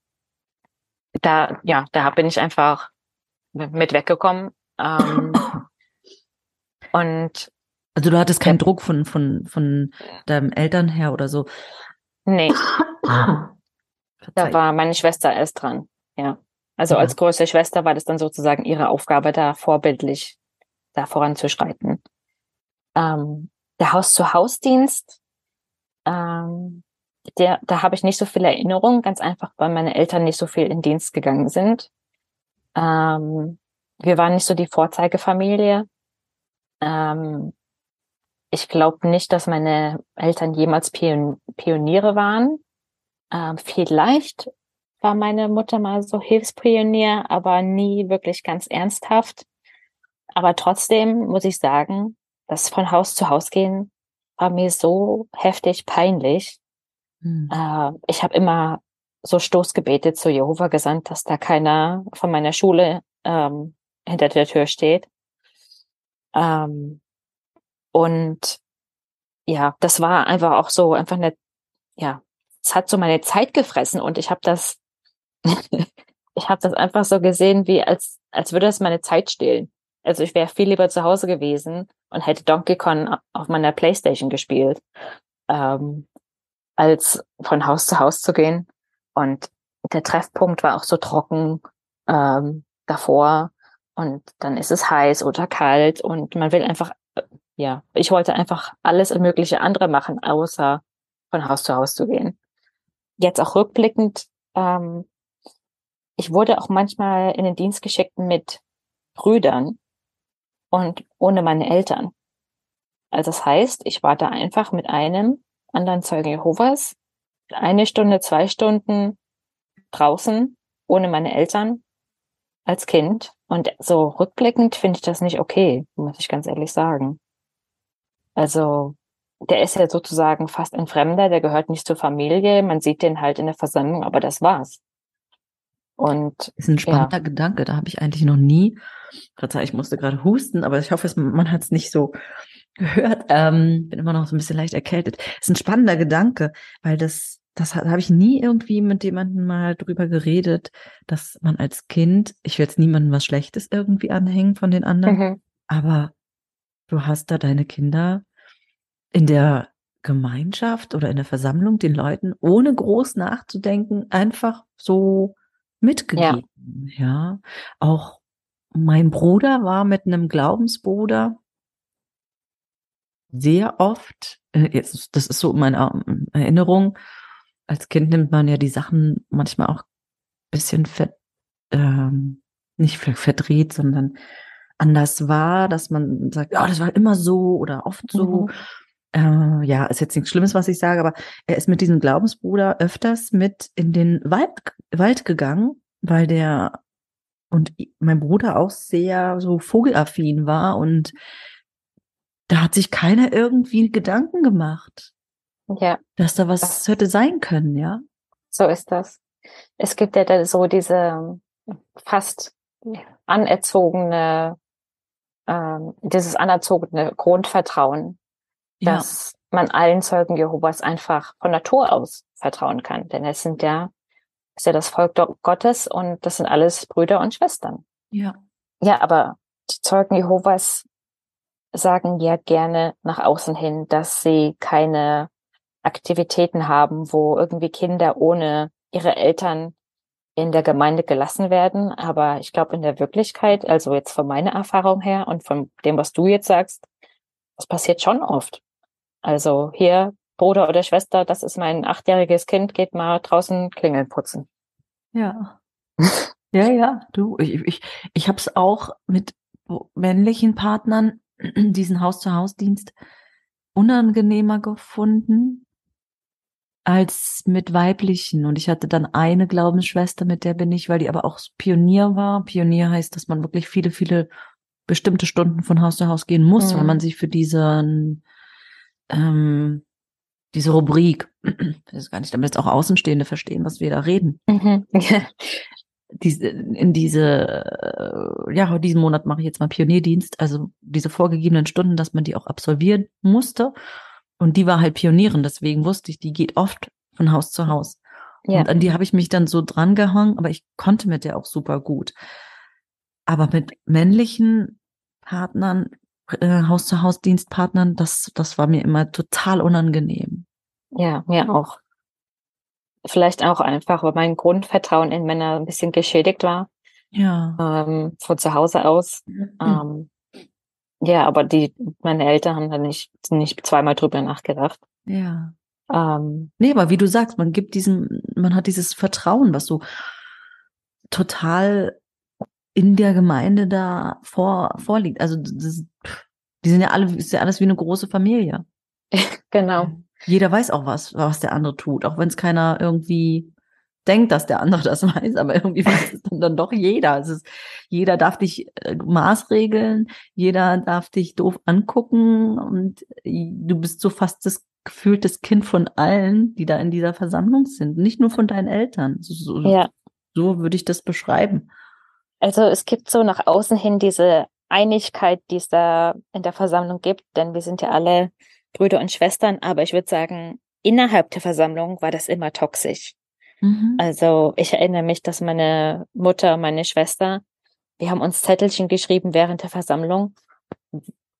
da, ja, da bin ich einfach mit weggekommen. Ähm, und also du hattest keinen ja. Druck von von von deinem Eltern her oder so. Nee. da war meine Schwester erst dran. Ja. Also als größte Schwester war das dann sozusagen ihre Aufgabe, da vorbildlich da voranzuschreiten. Ähm, der Haus-zu-Haus-Dienst, ähm, der, da habe ich nicht so viel Erinnerung, ganz einfach, weil meine Eltern nicht so viel in Dienst gegangen sind. Ähm, wir waren nicht so die Vorzeigefamilie. Ähm, ich glaube nicht, dass meine Eltern jemals Pion Pioniere waren. Ähm, vielleicht war meine Mutter mal so Hilfspionier, aber nie wirklich ganz ernsthaft. Aber trotzdem muss ich sagen, das von Haus zu Haus gehen war mir so heftig peinlich. Hm. Äh, ich habe immer so Stoßgebete zu Jehova gesandt, dass da keiner von meiner Schule ähm, hinter der Tür steht. Ähm, und ja, das war einfach auch so einfach eine, ja, es hat so meine Zeit gefressen und ich habe das ich habe das einfach so gesehen, wie als, als würde das meine Zeit stehlen. Also ich wäre viel lieber zu Hause gewesen und hätte Donkey Kong auf meiner Playstation gespielt, ähm, als von Haus zu Haus zu gehen. Und der Treffpunkt war auch so trocken ähm, davor. Und dann ist es heiß oder kalt und man will einfach, ja, ich wollte einfach alles Mögliche andere machen, außer von Haus zu Haus zu gehen. Jetzt auch rückblickend, ähm, ich wurde auch manchmal in den Dienst geschickt mit Brüdern und ohne meine Eltern. Also das heißt, ich war da einfach mit einem anderen Zeugen Jehovas eine Stunde, zwei Stunden draußen ohne meine Eltern als Kind. Und so rückblickend finde ich das nicht okay, muss ich ganz ehrlich sagen. Also der ist ja sozusagen fast ein Fremder, der gehört nicht zur Familie. Man sieht den halt in der Versammlung, aber das war's. Und das ist ein spannender ja. Gedanke, da habe ich eigentlich noch nie. Ich musste gerade husten, aber ich hoffe, man hat es nicht so gehört. Ähm, bin immer noch so ein bisschen leicht erkältet. Ist ein spannender Gedanke, weil das, das habe ich nie irgendwie mit jemandem mal drüber geredet, dass man als Kind, ich will jetzt niemandem was Schlechtes irgendwie anhängen von den anderen, mhm. aber du hast da deine Kinder in der Gemeinschaft oder in der Versammlung den Leuten, ohne groß nachzudenken, einfach so mitgegeben. Ja. ja. Auch mein Bruder war mit einem Glaubensbruder sehr oft, äh, jetzt, das ist so meine Erinnerung, als Kind nimmt man ja die Sachen manchmal auch bisschen ver, ähm, nicht verdreht, sondern anders wahr, dass man sagt, ja, oh, das war immer so oder oft so. Mhm. Äh, ja, ist jetzt nichts Schlimmes, was ich sage, aber er ist mit diesem Glaubensbruder öfters mit in den Wald, Wald gegangen, weil der und mein Bruder auch sehr so vogelaffin war und da hat sich keiner irgendwie Gedanken gemacht. Ja. Dass da was das, hätte sein können, ja. So ist das. Es gibt ja da so diese fast anerzogene, ähm, dieses anerzogene Grundvertrauen, ja. dass man allen Zeugen Jehovas einfach von Natur aus vertrauen kann. Denn es sind ja, ist ja das Volk Gottes und das sind alles Brüder und Schwestern. Ja. Ja, aber die Zeugen Jehovas sagen ja gerne nach außen hin, dass sie keine Aktivitäten haben, wo irgendwie Kinder ohne ihre Eltern in der Gemeinde gelassen werden. Aber ich glaube, in der Wirklichkeit, also jetzt von meiner Erfahrung her und von dem, was du jetzt sagst, das passiert schon oft. Also hier, Bruder oder Schwester, das ist mein achtjähriges Kind, geht mal draußen Klingeln putzen. Ja. ja, ja, du, ich, ich, ich habe es auch mit männlichen Partnern diesen Haus-zu-Haus-Dienst unangenehmer gefunden als mit weiblichen. Und ich hatte dann eine Glaubensschwester, mit der bin ich, weil die aber auch Pionier war. Pionier heißt, dass man wirklich viele, viele bestimmte Stunden von Haus zu Haus gehen muss, mhm. weil man sich für diesen, ähm, diese Rubrik, ich weiß gar nicht, damit jetzt auch Außenstehende verstehen, was wir da reden. Mhm. diese, in diese, äh, ja, diesen Monat mache ich jetzt mal Pionierdienst, also diese vorgegebenen Stunden, dass man die auch absolvieren musste. Und die war halt Pionierin, deswegen wusste ich, die geht oft von Haus zu Haus. Ja. Und an die habe ich mich dann so dran gehangen, aber ich konnte mit der auch super gut. Aber mit männlichen Partnern, äh, Haus zu Haus Dienstpartnern, das, das war mir immer total unangenehm. Ja, mir auch. Vielleicht auch einfach, weil mein Grundvertrauen in Männer ein bisschen geschädigt war. Ja. Ähm, von zu Hause aus. Mhm. Ähm, ja, aber die, meine Eltern haben da nicht, nicht zweimal drüber nachgedacht. Ja. Ähm, nee, aber wie du sagst, man gibt diesem, man hat dieses Vertrauen, was so total in der Gemeinde da vor, vorliegt. Also das, die sind ja alle, ist ja alles wie eine große Familie. genau jeder weiß auch was, was der andere tut, auch wenn es keiner irgendwie denkt, dass der andere das weiß, aber irgendwie weiß es dann, dann doch jeder. Es ist, jeder darf dich äh, maßregeln, jeder darf dich doof angucken und du bist so fast das gefühltes Kind von allen, die da in dieser Versammlung sind, nicht nur von deinen Eltern. So, so, ja. so würde ich das beschreiben. Also es gibt so nach außen hin diese Einigkeit, die es da in der Versammlung gibt, denn wir sind ja alle Brüder und Schwestern, aber ich würde sagen, innerhalb der Versammlung war das immer toxisch. Mhm. Also ich erinnere mich, dass meine Mutter, meine Schwester, wir haben uns Zettelchen geschrieben während der Versammlung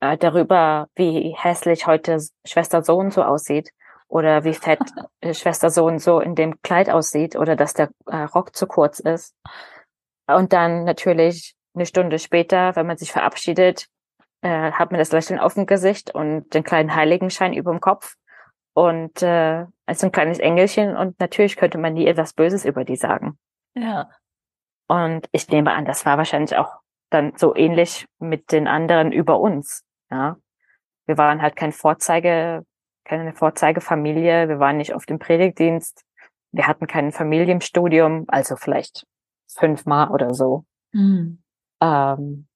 äh, darüber, wie hässlich heute Schwester so und so aussieht oder wie fett Schwester so und so in dem Kleid aussieht oder dass der äh, Rock zu kurz ist. Und dann natürlich eine Stunde später, wenn man sich verabschiedet, äh, hat mir das Lächeln auf dem Gesicht und den kleinen Heiligenschein über dem Kopf. Und äh, als ein kleines Engelchen und natürlich könnte man nie etwas Böses über die sagen. Ja. Und ich nehme an, das war wahrscheinlich auch dann so ähnlich mit den anderen über uns. Ja. Wir waren halt kein Vorzeige, keine Vorzeigefamilie. Wir waren nicht auf dem Predigtdienst. Wir hatten kein Familienstudium, also vielleicht fünfmal oder so. Mhm. Ähm,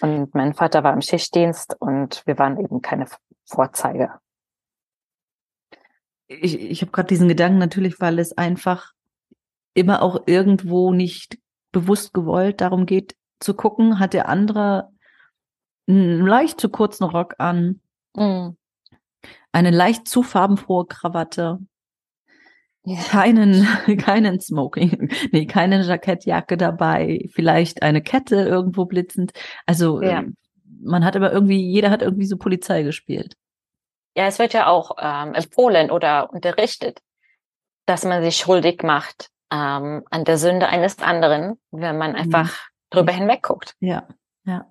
und mein Vater war im Schichtdienst und wir waren eben keine Vorzeige. Ich, ich habe gerade diesen Gedanken natürlich, weil es einfach immer auch irgendwo nicht bewusst gewollt darum geht, zu gucken, hat der andere einen leicht zu kurzen Rock an, mhm. eine leicht zu farbenfrohe Krawatte, ja. keinen, keinen Smoking, nee, keine Jackettjacke dabei, vielleicht eine Kette irgendwo blitzend. Also ja. Ähm, man hat aber irgendwie, jeder hat irgendwie so Polizei gespielt. Ja, es wird ja auch ähm, empfohlen oder unterrichtet, dass man sich schuldig macht ähm, an der Sünde eines anderen, wenn man mhm. einfach mhm. drüber hinwegguckt. Ja, ja.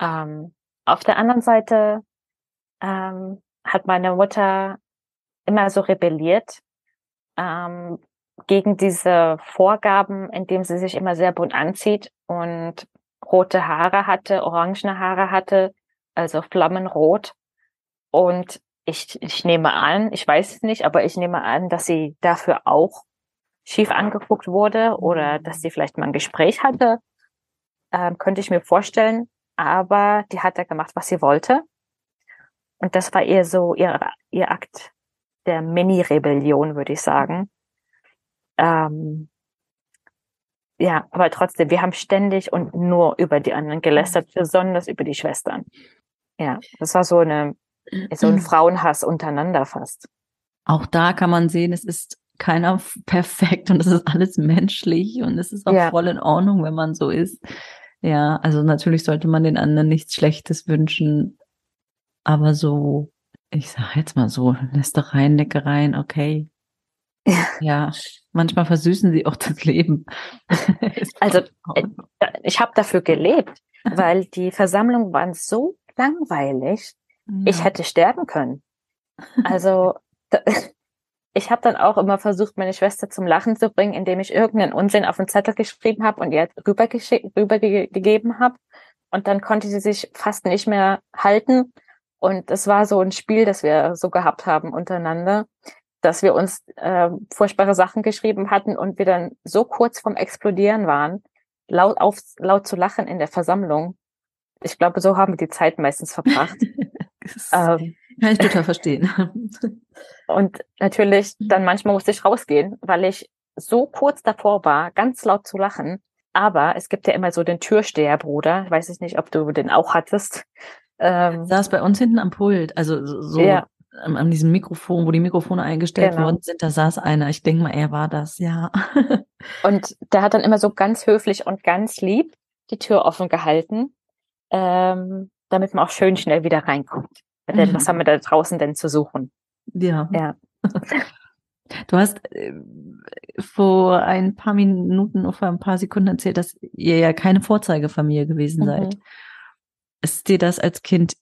Ähm, auf der anderen Seite ähm, hat meine Mutter immer so rebelliert ähm, gegen diese Vorgaben, indem sie sich immer sehr bunt anzieht und rote Haare hatte, orangene Haare hatte, also flammenrot. Und ich, ich nehme an, ich weiß es nicht, aber ich nehme an, dass sie dafür auch schief angeguckt wurde oder dass sie vielleicht mal ein Gespräch hatte. Ähm, könnte ich mir vorstellen. Aber die hat ja gemacht, was sie wollte. Und das war eher so ihr, ihr Akt der Mini-Rebellion, würde ich sagen. Ähm, ja, aber trotzdem, wir haben ständig und nur über die anderen gelästert, besonders über die Schwestern. Ja, das war so eine, so ein Frauenhass untereinander fast. Auch da kann man sehen, es ist keiner perfekt und es ist alles menschlich und es ist auch ja. voll in Ordnung, wenn man so ist. Ja, also natürlich sollte man den anderen nichts Schlechtes wünschen, aber so, ich sag jetzt mal so, Lästereien, Neckereien, okay. Ja. ja, manchmal versüßen sie auch das Leben. also äh, ich habe dafür gelebt, weil die Versammlungen waren so langweilig, ja. ich hätte sterben können. Also ich habe dann auch immer versucht, meine Schwester zum Lachen zu bringen, indem ich irgendeinen Unsinn auf einen Zettel geschrieben habe und ihr rübergegeben habe. Und dann konnte sie sich fast nicht mehr halten. Und es war so ein Spiel, das wir so gehabt haben untereinander, dass wir uns äh, furchtbare Sachen geschrieben hatten und wir dann so kurz vom Explodieren waren, laut, auf, laut zu lachen in der Versammlung. Ich glaube, so haben wir die Zeit meistens verbracht. ähm, kann ich total verstehen. Und natürlich, dann manchmal musste ich rausgehen, weil ich so kurz davor war, ganz laut zu lachen. Aber es gibt ja immer so den Türsteherbruder. Ich weiß nicht, ob du den auch hattest. Ähm, saß bei uns hinten am Pult, also so ja. an, an, diesem Mikrofon, wo die Mikrofone eingestellt genau. worden sind, da saß einer. Ich denke mal, er war das, ja. und der hat dann immer so ganz höflich und ganz lieb die Tür offen gehalten, ähm, damit man auch schön schnell wieder reinkommt. Denn was haben wir da draußen denn zu suchen? Ja. Ja. Du hast äh, vor ein paar Minuten, vor ein paar Sekunden erzählt, dass ihr ja keine Vorzeigefamilie gewesen mhm. Ist dir das als Kind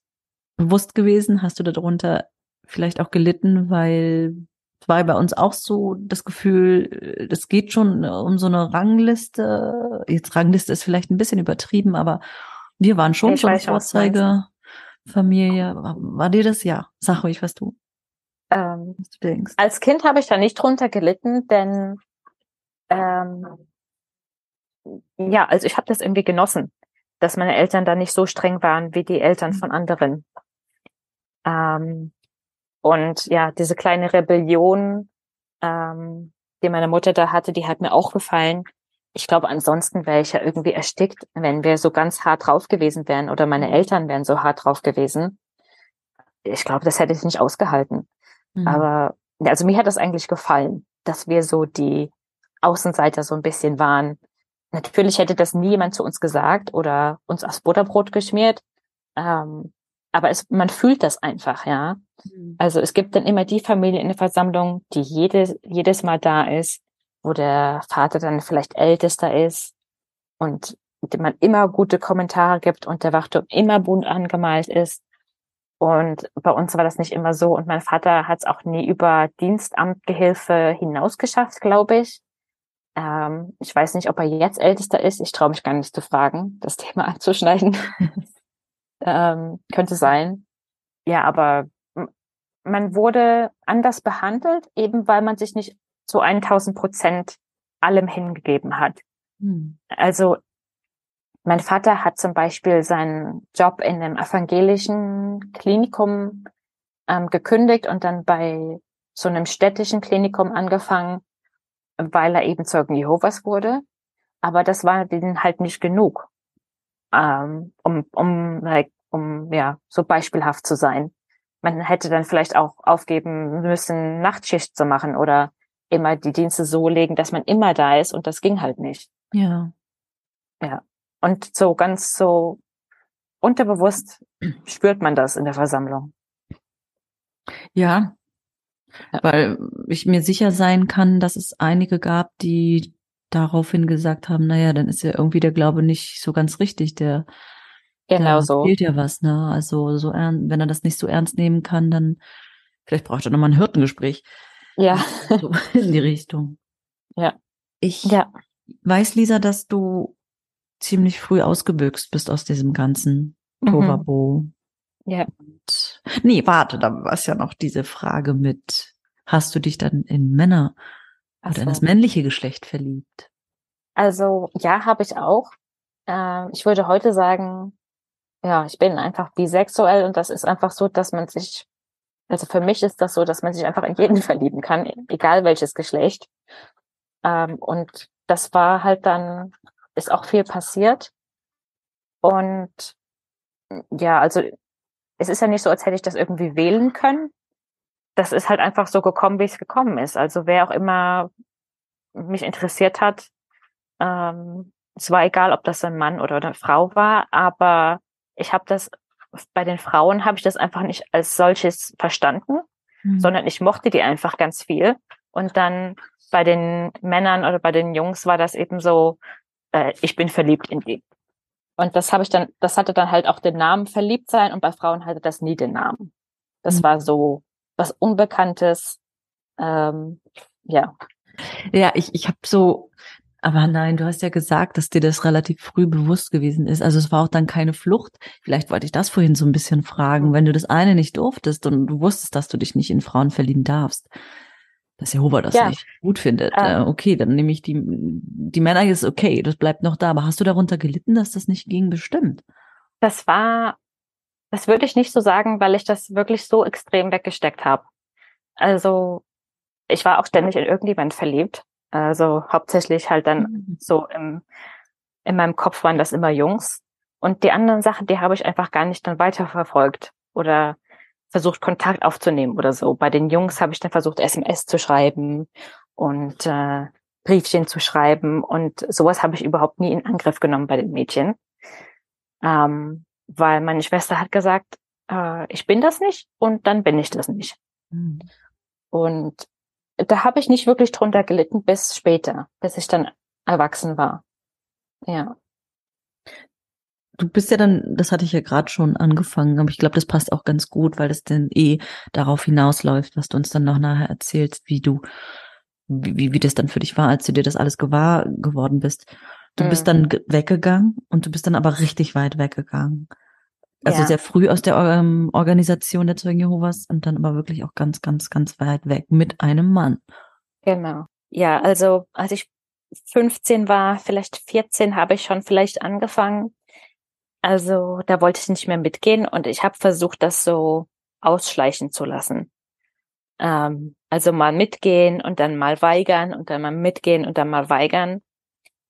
bewusst gewesen? Hast du darunter vielleicht auch gelitten, weil es war bei uns auch so das Gefühl, das geht schon um so eine Rangliste. Jetzt Rangliste ist vielleicht ein bisschen übertrieben, aber wir waren schon ich schon Vorzeige. Familie? War, war dir das ja? Sag ruhig, was du, ähm, was du denkst. Als Kind habe ich da nicht drunter gelitten, denn ähm, ja, also ich habe das irgendwie genossen, dass meine Eltern da nicht so streng waren wie die Eltern mhm. von anderen. Ähm, und ja, diese kleine Rebellion, ähm, die meine Mutter da hatte, die hat mir auch gefallen ich glaube, ansonsten wäre ich ja irgendwie erstickt, wenn wir so ganz hart drauf gewesen wären oder meine. Eltern wären so hart drauf gewesen. Ich glaube, das hätte ich nicht ausgehalten. Mhm. Aber also mir hat das eigentlich gefallen, dass wir so die Außenseiter so ein bisschen waren. Natürlich hätte das nie jemand zu uns gesagt oder uns aufs Butterbrot geschmiert. Ähm, aber es, man fühlt das einfach, ja. Mhm. Also es gibt dann immer die Familie in der Versammlung, die jedes, jedes Mal da ist, wo der Vater dann vielleicht ältester ist und dem man immer gute Kommentare gibt und der Wachturm immer bunt angemalt ist. Und bei uns war das nicht immer so. Und mein Vater hat es auch nie über Dienstamtgehilfe hinausgeschafft, glaube ich. Ähm, ich weiß nicht, ob er jetzt ältester ist. Ich traue mich gar nicht zu fragen, das Thema anzuschneiden. ähm, könnte sein. Ja, aber man wurde anders behandelt, eben weil man sich nicht zu 1000 Prozent allem hingegeben hat. Hm. Also mein Vater hat zum Beispiel seinen Job in einem evangelischen Klinikum ähm, gekündigt und dann bei so einem städtischen Klinikum angefangen, weil er eben Zeugen Jehovas wurde. Aber das war denen halt nicht genug, ähm, um, um, like, um ja so beispielhaft zu sein. Man hätte dann vielleicht auch aufgeben müssen, Nachtschicht zu machen oder immer die Dienste so legen, dass man immer da ist und das ging halt nicht. Ja. Ja. Und so ganz so unterbewusst spürt man das in der Versammlung. Ja, weil ich mir sicher sein kann, dass es einige gab, die daraufhin gesagt haben, naja, dann ist ja irgendwie der Glaube nicht so ganz richtig, der genau so. fehlt ja was, ne? Also so ernst, wenn er das nicht so ernst nehmen kann, dann vielleicht braucht er nochmal ein Hirtengespräch. Ja. So in die Richtung. Ja. Ich ja. weiß, Lisa, dass du ziemlich früh ausgebüxt bist aus diesem ganzen mhm. Tovabo. Ja. Und, nee, warte, da war es ja noch diese Frage mit, hast du dich dann in Männer Ach oder so. in das männliche Geschlecht verliebt? Also ja, habe ich auch. Äh, ich würde heute sagen, ja, ich bin einfach bisexuell und das ist einfach so, dass man sich, also für mich ist das so, dass man sich einfach in jeden verlieben kann, egal welches Geschlecht. Ähm, und das war halt dann ist auch viel passiert. Und ja, also es ist ja nicht so, als hätte ich das irgendwie wählen können. Das ist halt einfach so gekommen, wie es gekommen ist. Also wer auch immer mich interessiert hat, ähm, es war egal, ob das ein Mann oder eine Frau war, aber ich habe das bei den Frauen habe ich das einfach nicht als solches verstanden, mhm. sondern ich mochte die einfach ganz viel. Und dann bei den Männern oder bei den Jungs war das eben so, äh, ich bin verliebt in die. Und das habe ich dann, das hatte dann halt auch den Namen verliebt sein und bei Frauen hatte das nie den Namen. Das mhm. war so was Unbekanntes. Ähm, ja. Ja, ich, ich habe so, aber nein, du hast ja gesagt, dass dir das relativ früh bewusst gewesen ist. Also es war auch dann keine Flucht. Vielleicht wollte ich das vorhin so ein bisschen fragen. Wenn du das eine nicht durftest und du wusstest, dass du dich nicht in Frauen verlieben darfst, dass Jehova das ja. nicht gut findet. Ähm, okay, dann nehme ich die, die Männer ist okay, das bleibt noch da. Aber hast du darunter gelitten, dass das nicht ging? Bestimmt. Das war, das würde ich nicht so sagen, weil ich das wirklich so extrem weggesteckt habe. Also, ich war auch ständig in irgendjemand verliebt. Also hauptsächlich halt dann mhm. so im, in meinem Kopf waren das immer Jungs. Und die anderen Sachen, die habe ich einfach gar nicht dann weiterverfolgt. Oder versucht, Kontakt aufzunehmen oder so. Bei den Jungs habe ich dann versucht, SMS zu schreiben und äh, Briefchen zu schreiben und sowas habe ich überhaupt nie in Angriff genommen bei den Mädchen. Ähm, weil meine Schwester hat gesagt, äh, ich bin das nicht und dann bin ich das nicht. Mhm. Und da habe ich nicht wirklich drunter gelitten bis später, bis ich dann erwachsen war. Ja du bist ja dann, das hatte ich ja gerade schon angefangen, aber ich glaube, das passt auch ganz gut, weil das dann eh darauf hinausläuft, was du uns dann noch nachher erzählst, wie du, wie, wie das dann für dich war, als du dir das alles gewahr geworden bist. Du mhm. bist dann weggegangen und du bist dann aber richtig weit weggegangen. Also ja. sehr früh aus der ähm, Organisation der Zeugen Jehovas und dann aber wirklich auch ganz, ganz, ganz weit weg mit einem Mann. Genau. Ja, also als ich 15 war, vielleicht 14, habe ich schon vielleicht angefangen, also da wollte ich nicht mehr mitgehen und ich habe versucht, das so ausschleichen zu lassen. Ähm, also mal mitgehen und dann mal weigern und dann mal mitgehen und dann mal weigern,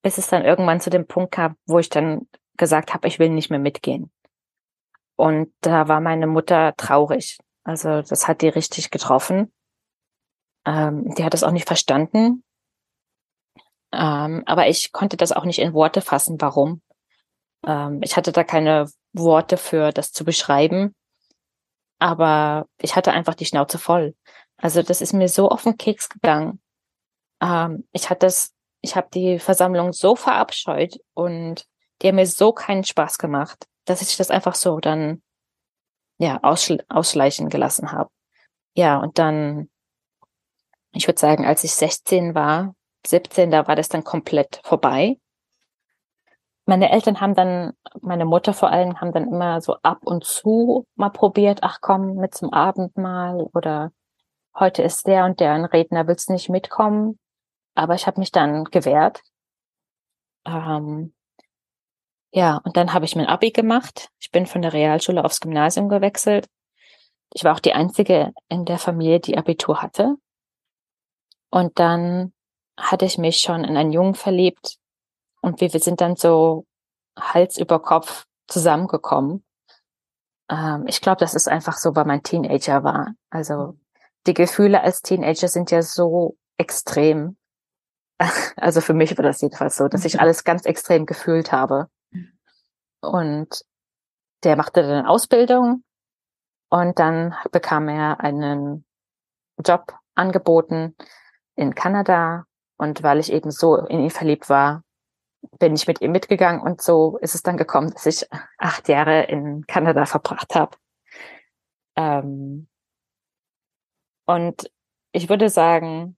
bis es dann irgendwann zu dem Punkt kam, wo ich dann gesagt habe, ich will nicht mehr mitgehen. Und da war meine Mutter traurig. Also das hat die richtig getroffen. Ähm, die hat das auch nicht verstanden. Ähm, aber ich konnte das auch nicht in Worte fassen, warum. Ähm, ich hatte da keine Worte für das zu beschreiben, aber ich hatte einfach die Schnauze voll. Also das ist mir so auf den Keks gegangen. Ähm, ich hatte das, ich habe die Versammlung so verabscheut und die haben mir so keinen Spaß gemacht, dass ich das einfach so dann ja, ausschl ausschleichen gelassen habe. Ja, und dann, ich würde sagen, als ich 16 war, 17, da war das dann komplett vorbei. Meine Eltern haben dann, meine Mutter vor allem, haben dann immer so ab und zu mal probiert, ach komm, mit zum Abendmahl oder heute ist der und der ein Redner, willst nicht mitkommen? Aber ich habe mich dann gewehrt. Ähm, ja, und dann habe ich mein Abi gemacht. Ich bin von der Realschule aufs Gymnasium gewechselt. Ich war auch die einzige in der Familie, die Abitur hatte. Und dann hatte ich mich schon in einen Jungen verliebt und wir, wir sind dann so Hals über Kopf zusammengekommen. Ähm, ich glaube, das ist einfach so, weil mein Teenager war. Also die Gefühle als Teenager sind ja so extrem. Also für mich war das jedenfalls so, dass ich alles ganz extrem gefühlt habe. Und der machte dann Ausbildung und dann bekam er einen Job angeboten in Kanada und weil ich eben so in ihn verliebt war, bin ich mit ihm mitgegangen und so ist es dann gekommen, dass ich acht Jahre in Kanada verbracht habe. Ähm und ich würde sagen,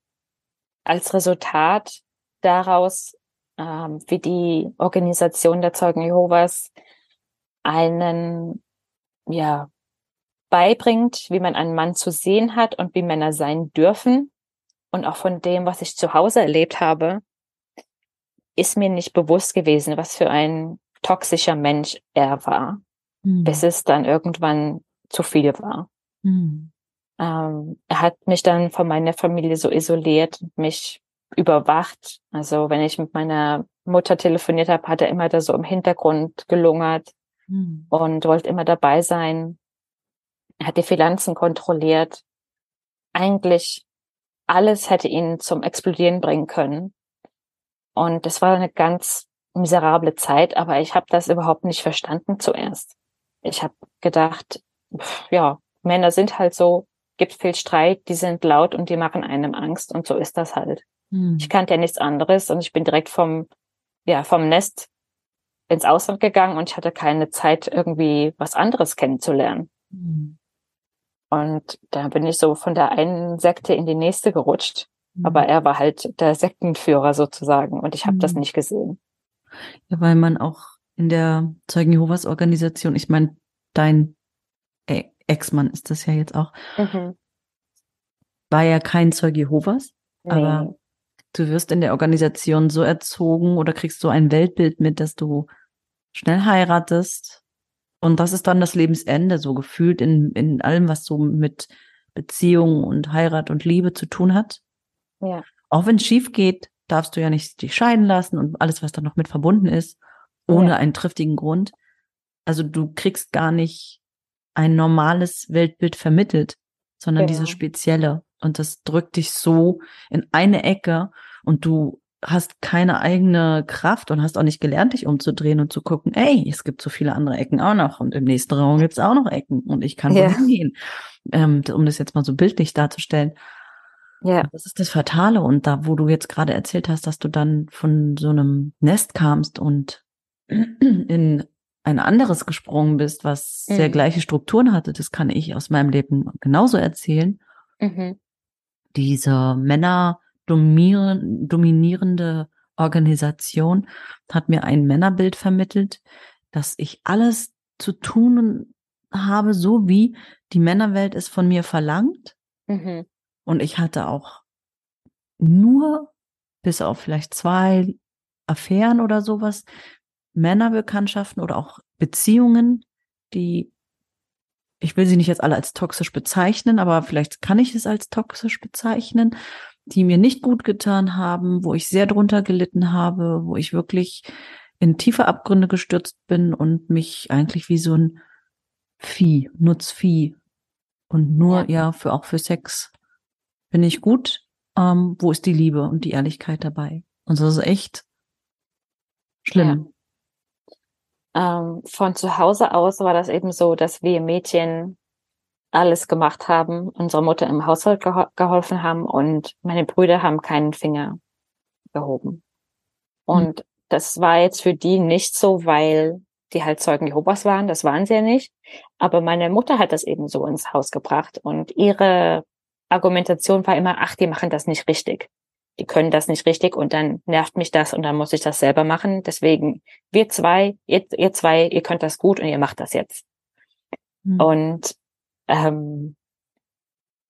als Resultat daraus, ähm, wie die Organisation der Zeugen Jehovas einen, ja, beibringt, wie man einen Mann zu sehen hat und wie Männer sein dürfen, und auch von dem, was ich zu Hause erlebt habe, ist mir nicht bewusst gewesen, was für ein toxischer Mensch er war, mhm. bis es dann irgendwann zu viel war. Mhm. Ähm, er hat mich dann von meiner Familie so isoliert und mich überwacht. Also wenn ich mit meiner Mutter telefoniert habe, hat er immer da so im Hintergrund gelungert mhm. und wollte immer dabei sein. Er hat die Finanzen kontrolliert. Eigentlich alles hätte ihn zum Explodieren bringen können. Und das war eine ganz miserable Zeit, aber ich habe das überhaupt nicht verstanden zuerst. Ich habe gedacht, pff, ja, Männer sind halt so, gibt viel Streit, die sind laut und die machen einem Angst und so ist das halt. Hm. Ich kannte ja nichts anderes und ich bin direkt vom, ja, vom Nest ins Ausland gegangen und ich hatte keine Zeit, irgendwie was anderes kennenzulernen. Hm. Und da bin ich so von der einen Sekte in die nächste gerutscht. Mhm. Aber er war halt der Sektenführer sozusagen und ich habe mhm. das nicht gesehen. Ja, weil man auch in der Zeugen Jehovas Organisation, ich meine, dein Ex-Mann ist das ja jetzt auch, mhm. war ja kein Zeuge Jehovas, nee. aber du wirst in der Organisation so erzogen oder kriegst so ein Weltbild mit, dass du schnell heiratest, und das ist dann das Lebensende, so gefühlt in, in allem, was so mit Beziehung und Heirat und Liebe zu tun hat. Ja. Auch wenn es schief geht, darfst du ja nicht dich scheiden lassen und alles, was da noch mit verbunden ist, ohne ja. einen triftigen Grund. Also du kriegst gar nicht ein normales Weltbild vermittelt, sondern genau. dieses spezielle. Und das drückt dich so in eine Ecke und du hast keine eigene Kraft und hast auch nicht gelernt, dich umzudrehen und zu gucken, ey, es gibt so viele andere Ecken auch noch und im nächsten Raum gibt es auch noch Ecken und ich kann ja. wohin gehen, ähm, um das jetzt mal so bildlich darzustellen. Ja. Das ist das Fatale und da, wo du jetzt gerade erzählt hast, dass du dann von so einem Nest kamst und in ein anderes gesprungen bist, was mhm. sehr gleiche Strukturen hatte, das kann ich aus meinem Leben genauso erzählen. Mhm. Diese Männer, dominierende Organisation hat mir ein Männerbild vermittelt, dass ich alles zu tun habe, so wie die Männerwelt es von mir verlangt. Mhm. Und ich hatte auch nur, bis auf vielleicht zwei Affären oder sowas, Männerbekanntschaften oder auch Beziehungen, die, ich will sie nicht jetzt alle als toxisch bezeichnen, aber vielleicht kann ich es als toxisch bezeichnen, die mir nicht gut getan haben, wo ich sehr drunter gelitten habe, wo ich wirklich in tiefe Abgründe gestürzt bin und mich eigentlich wie so ein Vieh, Nutzvieh. Und nur ja, ja für auch für Sex bin ich gut. Ähm, wo ist die Liebe und die Ehrlichkeit dabei? Und das ist echt schlimm. Ja. Ähm, von zu Hause aus war das eben so, dass wir Mädchen alles gemacht haben, unserer Mutter im Haushalt geho geholfen haben und meine Brüder haben keinen Finger gehoben. Und mhm. das war jetzt für die nicht so, weil die halt Zeugen Jehovas waren. Das waren sie ja nicht. Aber meine Mutter hat das eben so ins Haus gebracht und ihre Argumentation war immer, ach, die machen das nicht richtig. Die können das nicht richtig und dann nervt mich das und dann muss ich das selber machen. Deswegen, wir zwei, ihr, ihr zwei, ihr könnt das gut und ihr macht das jetzt. Mhm. Und ähm,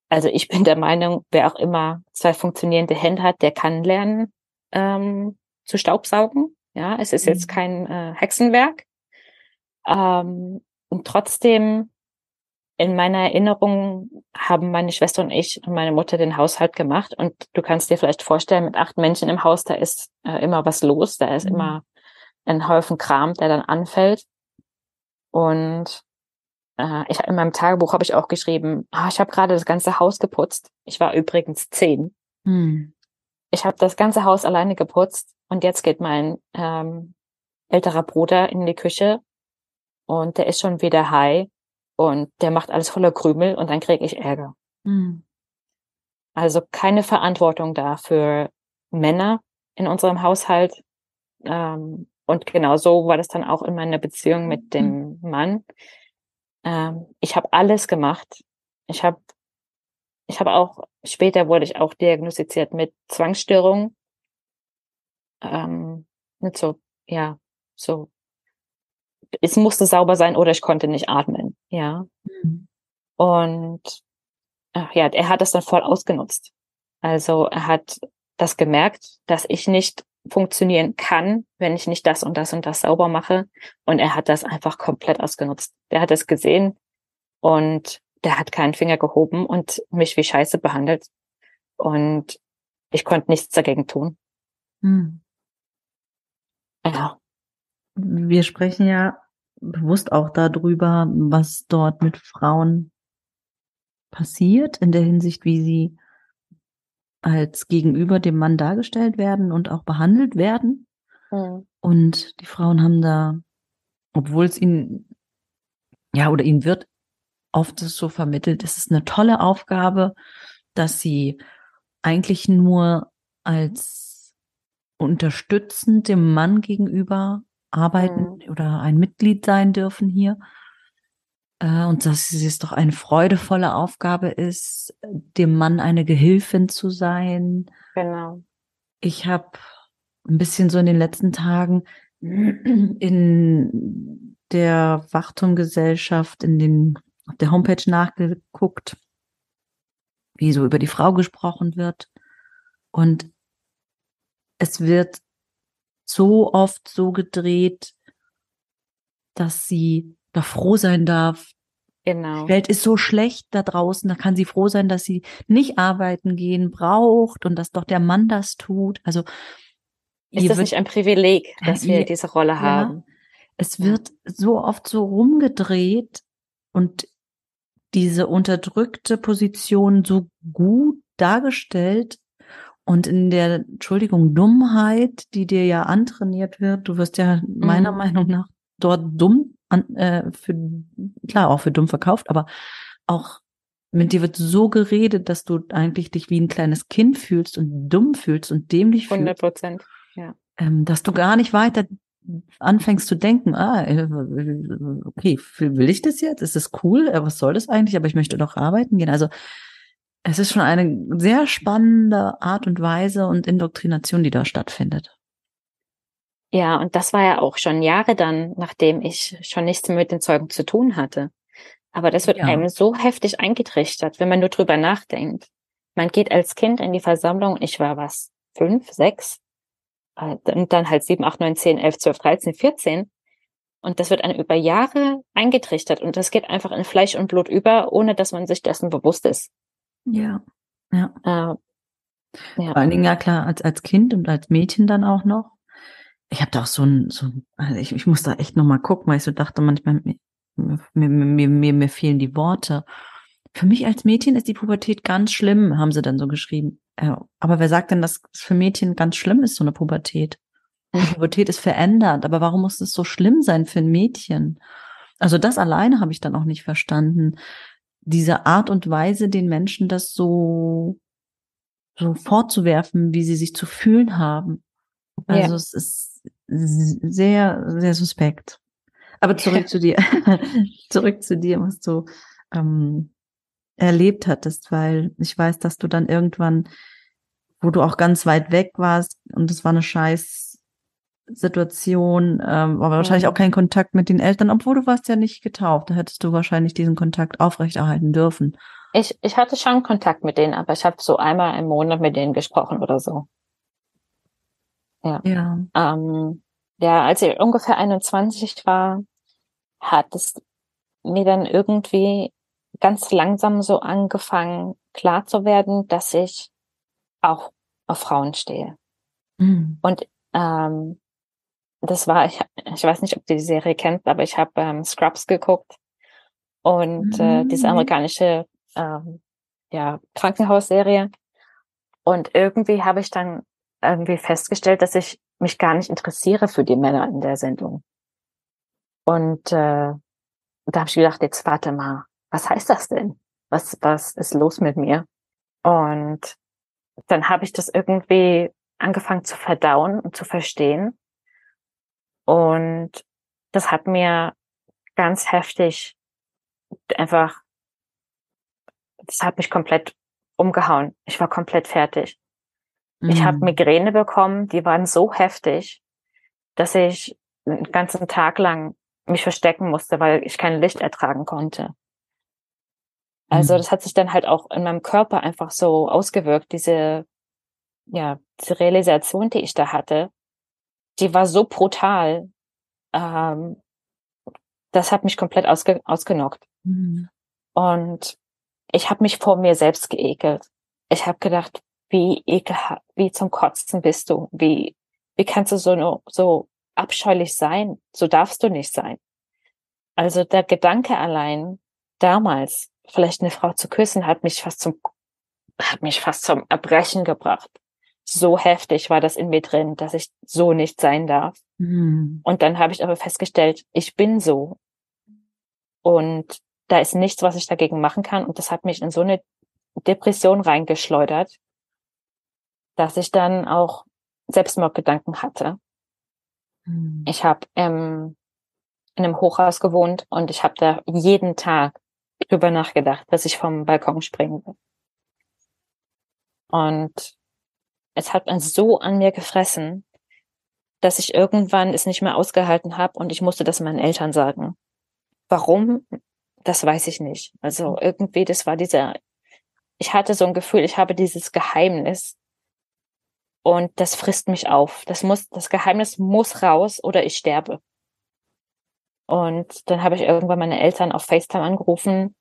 also ich bin der Meinung, wer auch immer zwei funktionierende Hände hat, der kann lernen ähm, zu Staubsaugen. Ja, es ist mhm. jetzt kein äh, Hexenwerk. Ähm, und trotzdem in meiner Erinnerung haben meine Schwester und ich und meine Mutter den Haushalt gemacht. Und du kannst dir vielleicht vorstellen, mit acht Menschen im Haus, da ist äh, immer was los. Da ist mhm. immer ein Haufen Kram, der dann anfällt. Und äh, ich, in meinem Tagebuch habe ich auch geschrieben, ah, ich habe gerade das ganze Haus geputzt. Ich war übrigens zehn. Mhm. Ich habe das ganze Haus alleine geputzt und jetzt geht mein ähm, älterer Bruder in die Küche und der ist schon wieder high und der macht alles voller Krümel und dann kriege ich Ärger. Mhm. Also keine Verantwortung da für Männer in unserem Haushalt. Ähm, und genau so war das dann auch in meiner Beziehung mit dem Mann. Ähm, ich habe alles gemacht. Ich habe ich habe auch, später wurde ich auch diagnostiziert mit Zwangsstörung. Ähm, mit so, ja, so es musste sauber sein oder ich konnte nicht atmen, ja. Mhm. Und ach ja, er hat das dann voll ausgenutzt. Also er hat das gemerkt, dass ich nicht funktionieren kann, wenn ich nicht das und das und das sauber mache. Und er hat das einfach komplett ausgenutzt. Der hat es gesehen und der hat keinen Finger gehoben und mich wie Scheiße behandelt. Und ich konnte nichts dagegen tun. Hm. Ja wir sprechen ja bewusst auch darüber, was dort mit Frauen passiert, in der Hinsicht, wie sie als gegenüber dem Mann dargestellt werden und auch behandelt werden. Mhm. Und die Frauen haben da, obwohl es ihnen, ja, oder ihnen wird oft so vermittelt, es ist eine tolle Aufgabe, dass sie eigentlich nur als unterstützend dem Mann gegenüber arbeiten mhm. oder ein Mitglied sein dürfen hier. Äh, und dass es doch eine freudevolle Aufgabe ist, dem Mann eine Gehilfin zu sein. Genau. Ich habe ein bisschen so in den letzten Tagen in der Wachturmgesellschaft, in den, auf der Homepage nachgeguckt, wie so über die Frau gesprochen wird. Und es wird so oft so gedreht, dass sie da froh sein darf. Genau. Die Welt ist so schlecht da draußen, da kann sie froh sein, dass sie nicht arbeiten gehen braucht und dass doch der Mann das tut. Also ist das nicht ein Privileg, dass wir diese Rolle ja, haben? Es wird so oft so rumgedreht und diese unterdrückte Position so gut dargestellt, und in der, Entschuldigung, Dummheit, die dir ja antrainiert wird, du wirst ja meiner mhm. Meinung nach dort dumm, an, äh, für, klar, auch für dumm verkauft, aber auch mit dir wird so geredet, dass du eigentlich dich wie ein kleines Kind fühlst und dumm fühlst und dämlich fühlst. 100 Prozent, ja. Ähm, dass du gar nicht weiter anfängst zu denken, ah, äh, okay, will ich das jetzt? Ist das cool? Äh, was soll das eigentlich? Aber ich möchte doch arbeiten gehen. Also es ist schon eine sehr spannende Art und Weise und Indoktrination, die da stattfindet. Ja, und das war ja auch schon Jahre dann, nachdem ich schon nichts mehr mit den Zeugen zu tun hatte. Aber das wird ja. einem so heftig eingetrichtert, wenn man nur drüber nachdenkt. Man geht als Kind in die Versammlung, ich war was, fünf, sechs, äh, und dann halt sieben, acht, neun, zehn, elf, zwölf, dreizehn, vierzehn. Und das wird einem über Jahre eingetrichtert und das geht einfach in Fleisch und Blut über, ohne dass man sich dessen bewusst ist. Ja, ja. Äh, ja. Vor allen Dingen, ja klar, als, als Kind und als Mädchen dann auch noch. Ich habe da auch so ein, so also ich, ich muss da echt nochmal gucken, weil ich so dachte manchmal, mir, mir, mir, mir, mir fehlen die Worte. Für mich als Mädchen ist die Pubertät ganz schlimm, haben sie dann so geschrieben. Aber wer sagt denn, dass es für Mädchen ganz schlimm ist, so eine Pubertät? Die Pubertät ist verändert, aber warum muss es so schlimm sein für ein Mädchen? Also das alleine habe ich dann auch nicht verstanden diese Art und Weise, den Menschen das so, so vorzuwerfen, wie sie sich zu fühlen haben. Also ja. es ist sehr, sehr suspekt. Aber zurück zu dir, zurück zu dir, was du ähm, erlebt hattest, weil ich weiß, dass du dann irgendwann, wo du auch ganz weit weg warst und es war eine scheiß Situation, ähm, aber wahrscheinlich auch kein Kontakt mit den Eltern, obwohl du warst ja nicht getauft. Da hättest du wahrscheinlich diesen Kontakt aufrechterhalten dürfen. Ich, ich hatte schon Kontakt mit denen, aber ich habe so einmal im Monat mit denen gesprochen oder so. Ja. Ja, ähm, ja als ich ungefähr 21 war, hat es mir dann irgendwie ganz langsam so angefangen, klar zu werden, dass ich auch auf Frauen stehe. Mhm. Und ähm, das war, ich, ich weiß nicht, ob du die Serie kennst, aber ich habe ähm, Scrubs geguckt und äh, diese mhm. amerikanische ähm, ja, Krankenhausserie. Und irgendwie habe ich dann irgendwie festgestellt, dass ich mich gar nicht interessiere für die Männer in der Sendung. Und äh, da habe ich gedacht, jetzt warte mal, was heißt das denn? Was, was ist los mit mir? Und dann habe ich das irgendwie angefangen zu verdauen und zu verstehen. Und das hat mir ganz heftig einfach, das hat mich komplett umgehauen. Ich war komplett fertig. Mhm. Ich habe Migräne bekommen, die waren so heftig, dass ich einen ganzen Tag lang mich verstecken musste, weil ich kein Licht ertragen konnte. Also mhm. das hat sich dann halt auch in meinem Körper einfach so ausgewirkt, diese, ja, diese Realisation, die ich da hatte, die war so brutal. Ähm, das hat mich komplett ausge ausgenockt. Mhm. Und ich habe mich vor mir selbst geekelt. Ich habe gedacht, wie ekelhaft, wie zum Kotzen bist du? Wie, wie kannst du so, so abscheulich sein? So darfst du nicht sein. Also der Gedanke allein damals, vielleicht eine Frau zu küssen, hat mich fast zum, hat mich fast zum Erbrechen gebracht. So heftig war das in mir drin, dass ich so nicht sein darf. Mhm. Und dann habe ich aber festgestellt, ich bin so. Und da ist nichts, was ich dagegen machen kann. Und das hat mich in so eine Depression reingeschleudert, dass ich dann auch Selbstmordgedanken hatte. Mhm. Ich habe ähm, in einem Hochhaus gewohnt und ich habe da jeden Tag drüber nachgedacht, dass ich vom Balkon springen will. Und es hat man so an mir gefressen, dass ich irgendwann es nicht mehr ausgehalten habe und ich musste das meinen Eltern sagen. Warum? Das weiß ich nicht. Also irgendwie, das war dieser, ich hatte so ein Gefühl, ich habe dieses Geheimnis und das frisst mich auf. Das muss, das Geheimnis muss raus oder ich sterbe. Und dann habe ich irgendwann meine Eltern auf FaceTime angerufen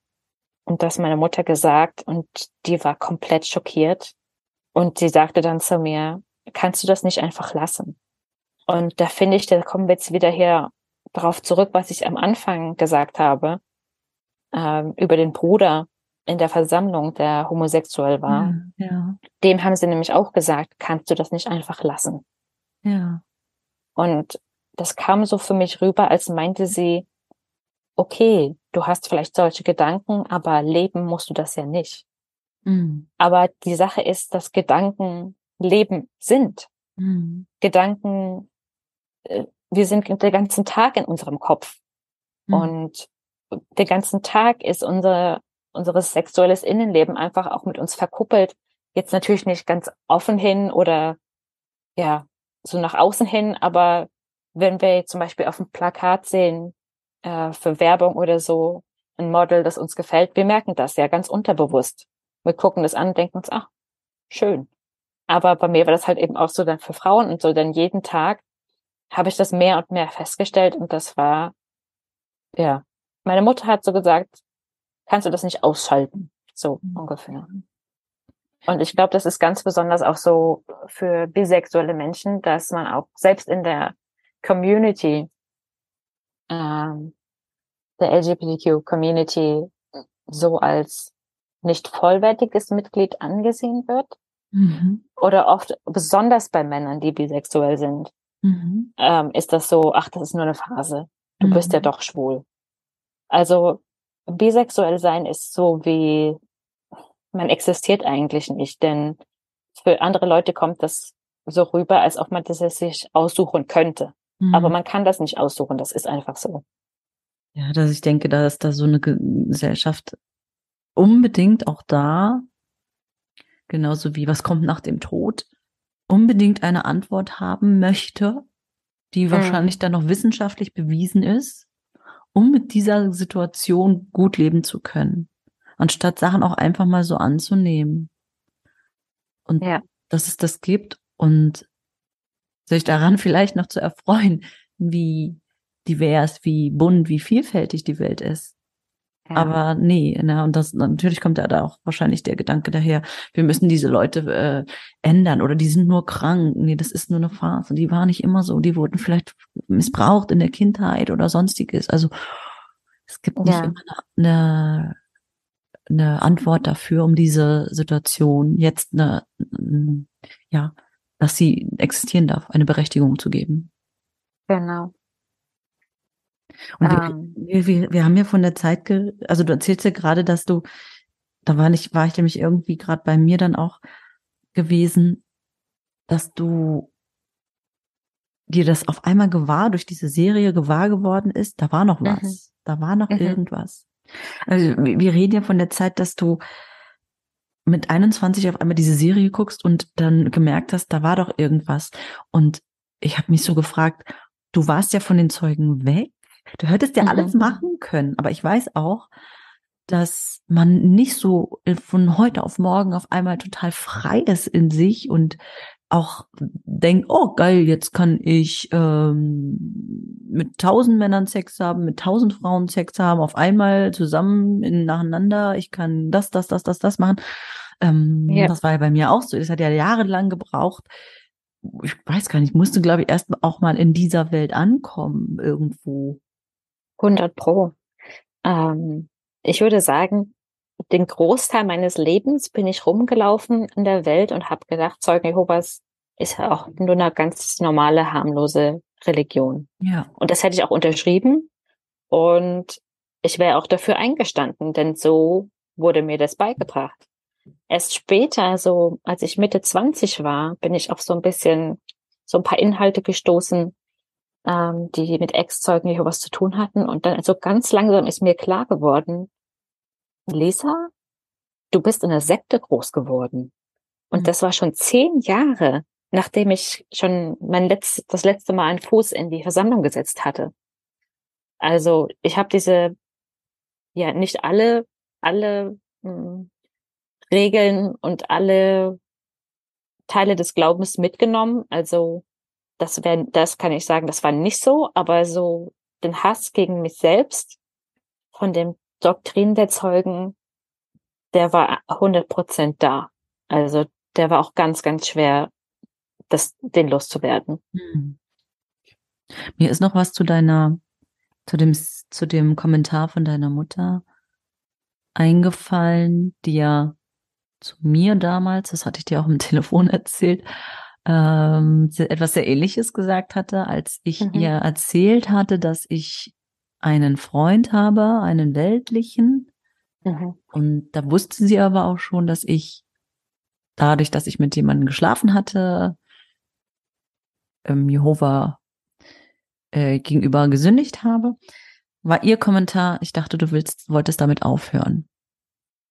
und das meiner Mutter gesagt und die war komplett schockiert. Und sie sagte dann zu mir, kannst du das nicht einfach lassen? Und da finde ich, da kommen wir jetzt wieder hier darauf zurück, was ich am Anfang gesagt habe, ähm, über den Bruder in der Versammlung, der homosexuell war. Ja, ja. Dem haben sie nämlich auch gesagt, kannst du das nicht einfach lassen? Ja. Und das kam so für mich rüber, als meinte sie, okay, du hast vielleicht solche Gedanken, aber leben musst du das ja nicht. Mhm. Aber die Sache ist, dass Gedanken Leben sind. Mhm. Gedanken, äh, wir sind den ganzen Tag in unserem Kopf. Mhm. Und den ganzen Tag ist unser, unser sexuelles Innenleben einfach auch mit uns verkuppelt. Jetzt natürlich nicht ganz offen hin oder ja, so nach außen hin, aber wenn wir zum Beispiel auf dem Plakat sehen, äh, für Werbung oder so, ein Model, das uns gefällt, wir merken das ja ganz unterbewusst. Wir gucken das an und denken uns, ach, schön. Aber bei mir war das halt eben auch so dann für Frauen und so dann jeden Tag habe ich das mehr und mehr festgestellt und das war, ja, meine Mutter hat so gesagt, kannst du das nicht ausschalten? So mhm. ungefähr. Und ich glaube, das ist ganz besonders auch so für bisexuelle Menschen, dass man auch selbst in der Community, ähm, der LGBTQ-Community so als nicht vollwertiges Mitglied angesehen wird. Mhm. Oder oft, besonders bei Männern, die bisexuell sind, mhm. ähm, ist das so, ach, das ist nur eine Phase. Du mhm. bist ja mhm. doch schwul. Also bisexuell sein ist so wie, man existiert eigentlich nicht, denn für andere Leute kommt das so rüber, als ob man das sich aussuchen könnte. Mhm. Aber man kann das nicht aussuchen, das ist einfach so. Ja, dass ich denke, da ist da so eine Gesellschaft unbedingt auch da, genauso wie was kommt nach dem Tod, unbedingt eine Antwort haben möchte, die wahrscheinlich mhm. dann noch wissenschaftlich bewiesen ist, um mit dieser Situation gut leben zu können, anstatt Sachen auch einfach mal so anzunehmen. Und ja. dass es das gibt und sich daran vielleicht noch zu erfreuen, wie divers, wie bunt, wie vielfältig die Welt ist. Ja. Aber nee, na, und das natürlich kommt da auch wahrscheinlich der Gedanke daher, wir müssen diese Leute äh, ändern oder die sind nur krank. Nee, das ist nur eine Phase. Die war nicht immer so. Die wurden vielleicht missbraucht in der Kindheit oder sonstiges. Also es gibt nicht ja. immer eine, eine Antwort dafür, um diese Situation jetzt eine, ja, dass sie existieren darf, eine Berechtigung zu geben. Genau. Und wir, ähm. wir, wir, wir haben ja von der Zeit, ge also du erzählst ja gerade, dass du, da war nicht, war ich nämlich irgendwie gerade bei mir dann auch gewesen, dass du dir das auf einmal gewahr, durch diese Serie gewahr geworden ist, da war noch was. Mhm. Da war noch mhm. irgendwas. Also wir reden ja von der Zeit, dass du mit 21 auf einmal diese Serie guckst und dann gemerkt hast, da war doch irgendwas. Und ich habe mich so gefragt, du warst ja von den Zeugen weg Du hättest ja mhm. alles machen können, aber ich weiß auch, dass man nicht so von heute auf morgen auf einmal total frei ist in sich und auch denkt, oh geil, jetzt kann ich ähm, mit tausend Männern Sex haben, mit tausend Frauen Sex haben, auf einmal zusammen in, nacheinander, ich kann das, das, das, das, das machen. Ähm, ja. Das war ja bei mir auch so. Das hat ja jahrelang gebraucht. Ich weiß gar nicht, musste, glaube ich, erst auch mal in dieser Welt ankommen irgendwo. 100 Pro. Ähm, ich würde sagen, den Großteil meines Lebens bin ich rumgelaufen in der Welt und habe gedacht, Zeugen Jehovas ist ja auch nur eine ganz normale, harmlose Religion. Ja. Und das hätte ich auch unterschrieben. Und ich wäre auch dafür eingestanden, denn so wurde mir das beigebracht. Erst später, so als ich Mitte 20 war, bin ich auf so ein bisschen so ein paar Inhalte gestoßen, ähm, die mit Ex-Zeugen Jehovas zu tun hatten. Und dann so ganz langsam ist mir klar geworden, Lisa, du bist in der Sekte groß geworden. Und mhm. das war schon zehn Jahre, nachdem ich schon mein letztes, das letzte Mal einen Fuß in die Versammlung gesetzt hatte. Also ich habe diese, ja, nicht alle, alle mh, hm, Regeln und alle Teile des Glaubens mitgenommen. Also das wäre, das kann ich sagen, das war nicht so, aber so den Hass gegen mich selbst von dem Doktrin der Zeugen, der war 100 Prozent da. Also der war auch ganz, ganz schwer, das, den loszuwerden. Hm. Mir ist noch was zu deiner, zu dem, zu dem Kommentar von deiner Mutter eingefallen, die ja zu mir damals, das hatte ich dir auch im Telefon erzählt, ähm, etwas sehr Ähnliches gesagt hatte, als ich mhm. ihr erzählt hatte, dass ich einen Freund habe, einen weltlichen. Mhm. Und da wusste sie aber auch schon, dass ich dadurch, dass ich mit jemandem geschlafen hatte, ähm, Jehova äh, gegenüber gesündigt habe, war ihr Kommentar, ich dachte, du willst, wolltest damit aufhören.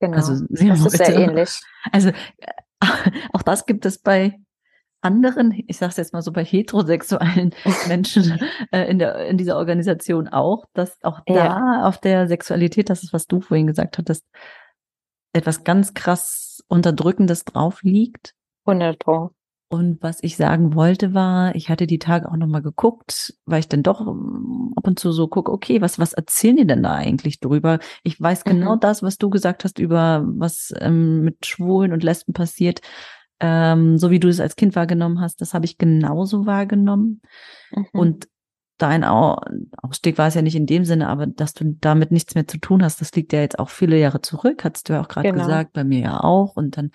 Genau. Also, das ist sehr ähnlich. Also auch das gibt es bei anderen, ich sage es jetzt mal so bei heterosexuellen Menschen äh, in, der, in dieser Organisation auch, dass auch ja. da auf der Sexualität, das ist, was du vorhin gesagt hattest, etwas ganz krass Unterdrückendes drauf liegt. 100 Pro. Und was ich sagen wollte war, ich hatte die Tage auch nochmal geguckt, weil ich dann doch ähm, ab und zu so gucke, okay, was, was erzählen die denn da eigentlich drüber? Ich weiß genau mhm. das, was du gesagt hast über was ähm, mit Schwulen und Lesben passiert ähm, so wie du es als Kind wahrgenommen hast, das habe ich genauso wahrgenommen. Mhm. Und dein Ausstieg war es ja nicht in dem Sinne, aber dass du damit nichts mehr zu tun hast, das liegt ja jetzt auch viele Jahre zurück, hast du ja auch gerade genau. gesagt, bei mir ja auch. Und dann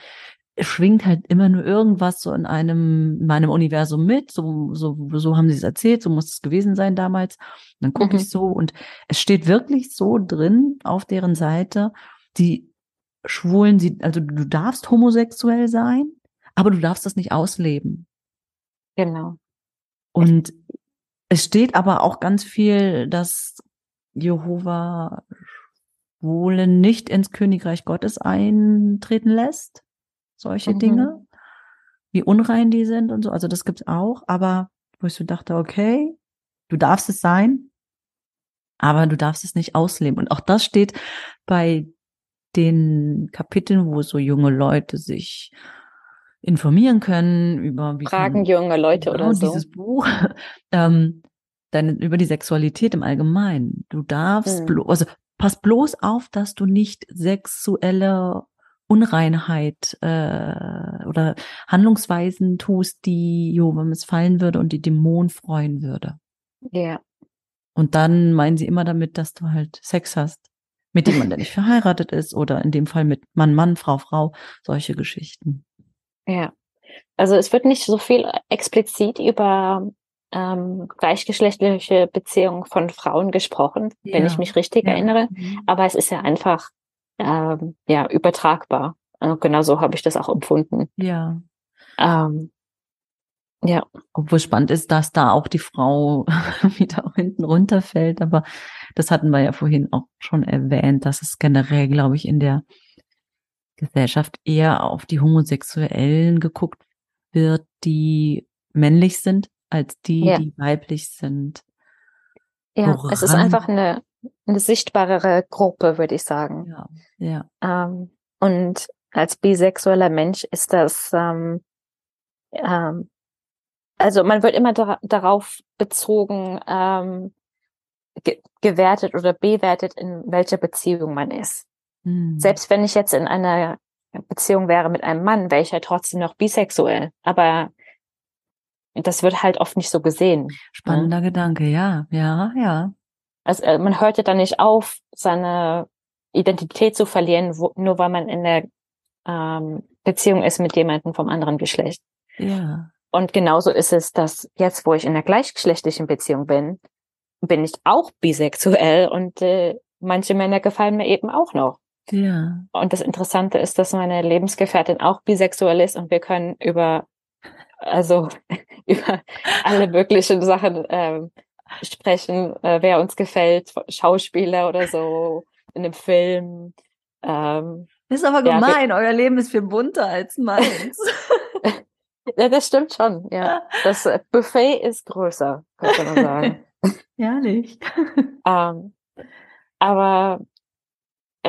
schwingt halt immer nur irgendwas so in einem, in meinem Universum mit. So, so, so haben sie es erzählt, so muss es gewesen sein damals. Und dann gucke mhm. ich so und es steht wirklich so drin auf deren Seite, die Schwulen, sie, also du darfst homosexuell sein, aber du darfst das nicht ausleben. Genau. Und es steht aber auch ganz viel, dass Jehova wohl nicht ins Königreich Gottes eintreten lässt. Solche mhm. Dinge. Wie unrein die sind und so. Also das gibt's auch. Aber wo ich so dachte, okay, du darfst es sein, aber du darfst es nicht ausleben. Und auch das steht bei den Kapiteln, wo so junge Leute sich informieren können über wie Fragen junge Leute genau, oder so. Dieses Buch, ähm, dann über die Sexualität im Allgemeinen. Du darfst hm. bloß, also pass bloß auf, dass du nicht sexuelle Unreinheit äh, oder Handlungsweisen tust, die Jova missfallen würde und die Dämon freuen würde. Ja. Und dann meinen sie immer damit, dass du halt Sex hast, mit dem man dann nicht verheiratet ist oder in dem Fall mit Mann, Mann, Frau, Frau, solche Geschichten. Ja. Also es wird nicht so viel explizit über ähm, gleichgeschlechtliche Beziehungen von Frauen gesprochen, ja. wenn ich mich richtig ja. erinnere. Mhm. Aber es ist ja einfach ähm, ja übertragbar. Also genau so habe ich das auch empfunden. Ja. Ähm, ja. Obwohl spannend ist, dass da auch die Frau wieder hinten runterfällt. Aber das hatten wir ja vorhin auch schon erwähnt, dass es generell, glaube ich, in der Gesellschaft eher auf die Homosexuellen geguckt wird, die männlich sind, als die, ja. die weiblich sind. Ja, Woran? es ist einfach eine, eine sichtbarere Gruppe, würde ich sagen. Ja, ja. Ähm, und als bisexueller Mensch ist das, ähm, ähm, also man wird immer da, darauf bezogen, ähm, ge gewertet oder bewertet, in welcher Beziehung man ist. Mhm. Selbst wenn ich jetzt in einer Beziehung wäre mit einem Mann, wäre ich halt trotzdem noch bisexuell. Aber das wird halt oft nicht so gesehen. Ne? Spannender ne? Gedanke, ja, ja, ja. Also äh, man hört ja dann nicht auf, seine Identität zu verlieren, wo, nur weil man in der ähm, Beziehung ist mit jemandem vom anderen Geschlecht. Ja. Und genauso ist es, dass jetzt, wo ich in der gleichgeschlechtlichen Beziehung bin, bin ich auch bisexuell und äh, manche Männer gefallen mir eben auch noch. Ja. Und das Interessante ist, dass meine Lebensgefährtin auch bisexuell ist und wir können über, also über alle möglichen Sachen ähm, sprechen, äh, wer uns gefällt, Schauspieler oder so in einem Film. Ähm, ist aber gemein, ja, euer Leben ist viel bunter als meins. ja, das stimmt schon, ja. Das äh, Buffet ist größer, könnte man sagen. Ehrlich. ähm, aber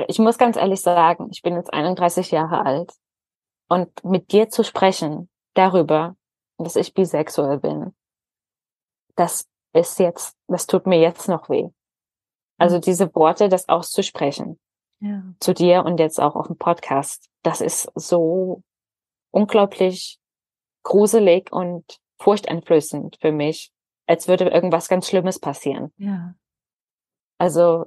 ich muss ganz ehrlich sagen, ich bin jetzt 31 Jahre alt und mit dir zu sprechen darüber, dass ich bisexuell bin, das ist jetzt, das tut mir jetzt noch weh. Also mhm. diese Worte, das auszusprechen ja. zu dir und jetzt auch auf dem Podcast, das ist so unglaublich gruselig und furchteinflößend für mich, als würde irgendwas ganz Schlimmes passieren. Ja. Also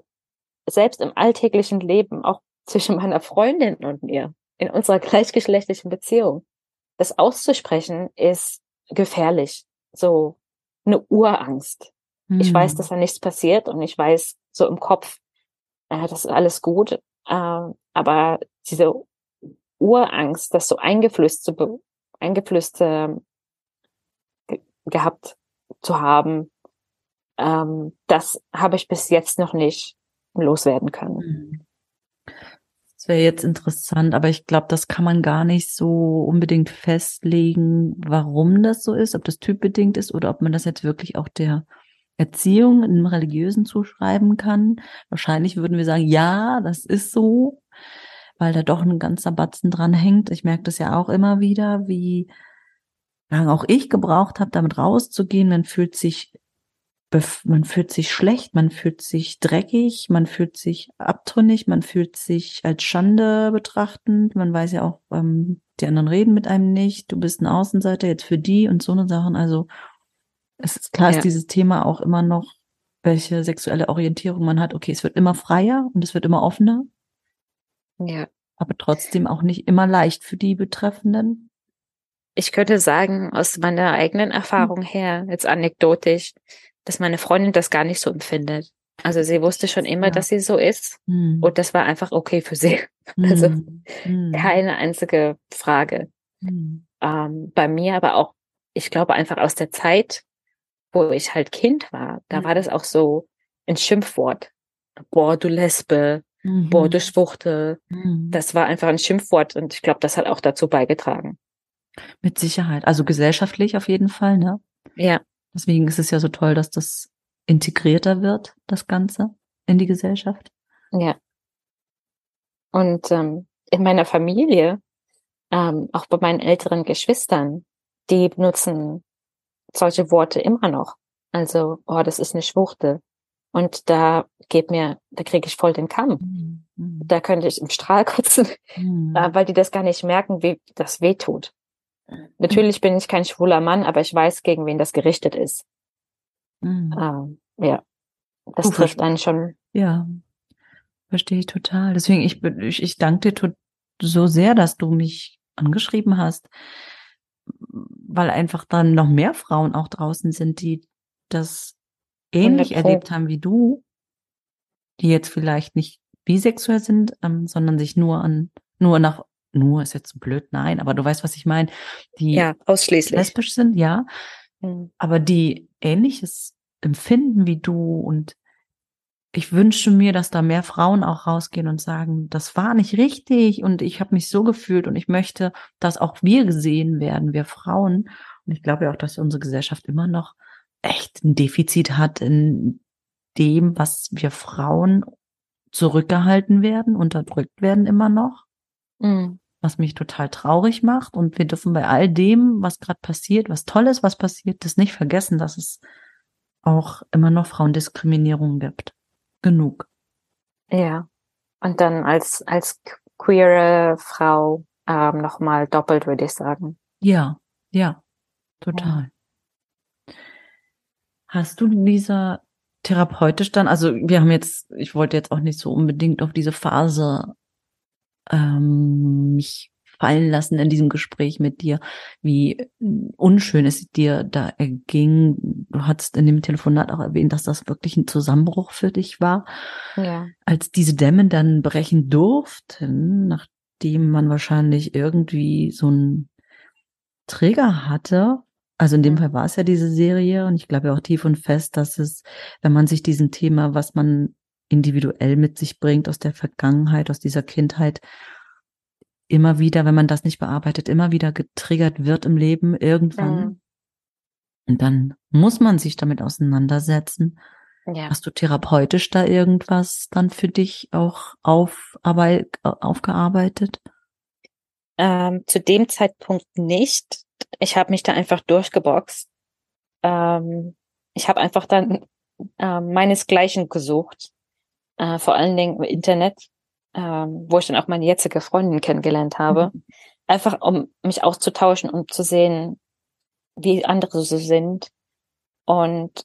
selbst im alltäglichen Leben, auch zwischen meiner Freundin und mir, in unserer gleichgeschlechtlichen Beziehung, das auszusprechen ist gefährlich. So eine Urangst. Mhm. Ich weiß, hm. dass da nichts passiert und ich weiß so im Kopf, äh, das ist alles gut. Äh, aber diese Urangst, das so eingeflößt, so eingeflößt äh, ge gehabt zu haben, ähm, das habe ich bis jetzt noch nicht loswerden können. Mhm. Das wäre jetzt interessant, aber ich glaube, das kann man gar nicht so unbedingt festlegen, warum das so ist, ob das typbedingt ist oder ob man das jetzt wirklich auch der Erziehung im Religiösen zuschreiben kann. Wahrscheinlich würden wir sagen, ja, das ist so, weil da doch ein ganzer Batzen dran hängt. Ich merke das ja auch immer wieder, wie lange auch ich gebraucht habe, damit rauszugehen. Man fühlt sich man fühlt sich schlecht, man fühlt sich dreckig, man fühlt sich abtrünnig, man fühlt sich als Schande betrachtend. Man weiß ja auch, ähm, die anderen reden mit einem nicht, du bist ein Außenseiter jetzt für die und so eine Sachen. Also es ist klar, ja. ist dieses Thema auch immer noch, welche sexuelle Orientierung man hat. Okay, es wird immer freier und es wird immer offener. Ja. Aber trotzdem auch nicht immer leicht für die Betreffenden. Ich könnte sagen, aus meiner eigenen Erfahrung hm. her, jetzt anekdotisch, dass meine Freundin das gar nicht so empfindet. Also sie wusste schon immer, ja. dass sie so ist hm. und das war einfach okay für sie. Hm. Also hm. keine einzige Frage. Hm. Ähm, bei mir aber auch, ich glaube einfach aus der Zeit, wo ich halt Kind war, da war das auch so ein Schimpfwort. boah, du Lesbe, mhm. boah, du Schwuchte. Mhm. Das war einfach ein Schimpfwort und ich glaube, das hat auch dazu beigetragen. Mit Sicherheit. Also gesellschaftlich auf jeden Fall, ne? Ja. Deswegen ist es ja so toll, dass das integrierter wird, das Ganze, in die Gesellschaft. Ja. Und ähm, in meiner Familie, ähm, auch bei meinen älteren Geschwistern, die benutzen solche Worte immer noch. Also, oh, das ist eine Schwuchte. Und da geht mir, da kriege ich voll den Kamm. Mhm. Da könnte ich im Strahl kotzen, mhm. weil die das gar nicht merken, wie das weh tut. Natürlich bin ich kein schwuler Mann, aber ich weiß, gegen wen das gerichtet ist. Mhm. Ähm, ja, das du trifft einen schon. Ja, verstehe ich total. Deswegen, ich, ich, ich danke dir so sehr, dass du mich angeschrieben hast, weil einfach dann noch mehr Frauen auch draußen sind, die das ähnlich erlebt haben wie du, die jetzt vielleicht nicht bisexuell sind, ähm, sondern sich nur an, nur nach, nur ist jetzt blöd, nein, aber du weißt, was ich meine, die ja, ausschließlich. lesbisch sind, ja, mhm. aber die ähnliches empfinden wie du und ich wünsche mir, dass da mehr Frauen auch rausgehen und sagen, das war nicht richtig und ich habe mich so gefühlt und ich möchte, dass auch wir gesehen werden, wir Frauen. Und ich glaube ja auch, dass unsere Gesellschaft immer noch echt ein Defizit hat in dem, was wir Frauen zurückgehalten werden, unterdrückt werden immer noch. Mhm. Was mich total traurig macht. Und wir dürfen bei all dem, was gerade passiert, was Tolles, was passiert, das nicht vergessen, dass es auch immer noch Frauendiskriminierung gibt. Genug. Ja. Und dann als, als queere Frau ähm, nochmal doppelt, würde ich sagen. Ja, ja, total. Ja. Hast du dieser therapeutisch dann, also wir haben jetzt, ich wollte jetzt auch nicht so unbedingt auf diese Phase ähm, mich fallen lassen in diesem Gespräch mit dir, wie unschön es dir da erging. Du hattest in dem Telefonat auch erwähnt, dass das wirklich ein Zusammenbruch für dich war. Ja. Als diese Dämme dann brechen durften, nachdem man wahrscheinlich irgendwie so einen Trigger hatte, also in dem Fall war es ja diese Serie und ich glaube auch tief und fest, dass es, wenn man sich diesem Thema, was man individuell mit sich bringt aus der Vergangenheit, aus dieser Kindheit, immer wieder, wenn man das nicht bearbeitet, immer wieder getriggert wird im Leben irgendwann. Mhm. Und dann muss man sich damit auseinandersetzen. Ja. Hast du therapeutisch da irgendwas dann für dich auch aufarbeit, aufgearbeitet? Ähm, zu dem Zeitpunkt nicht. Ich habe mich da einfach durchgeboxt. Ähm, ich habe einfach dann äh, meinesgleichen gesucht, äh, vor allen Dingen im Internet ähm, wo ich dann auch meine jetzige Freundin kennengelernt habe. Mhm. Einfach um mich auszutauschen, um zu sehen, wie andere so sind. Und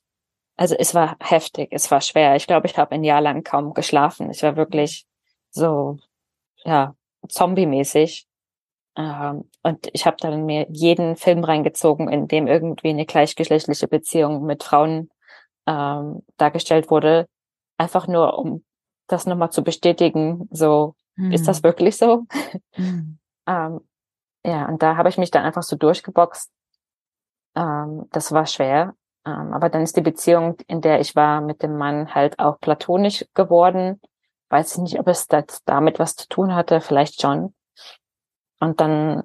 also es war heftig, es war schwer. Ich glaube, ich habe ein Jahr lang kaum geschlafen. Ich war wirklich so, ja, zombie-mäßig. Ähm, und ich habe dann mir jeden Film reingezogen, in dem irgendwie eine gleichgeschlechtliche Beziehung mit Frauen ähm, dargestellt wurde. Einfach nur, um das nochmal zu bestätigen, so, mhm. ist das hm. wirklich so? Mhm. ähm, ja, und da habe ich mich dann einfach so durchgeboxt. Ähm, das war schwer. Ähm, aber dann ist die Beziehung, in der ich war, mit dem Mann halt auch platonisch geworden. Weiß ich nicht, ob es das damit was zu tun hatte, vielleicht schon. Und dann,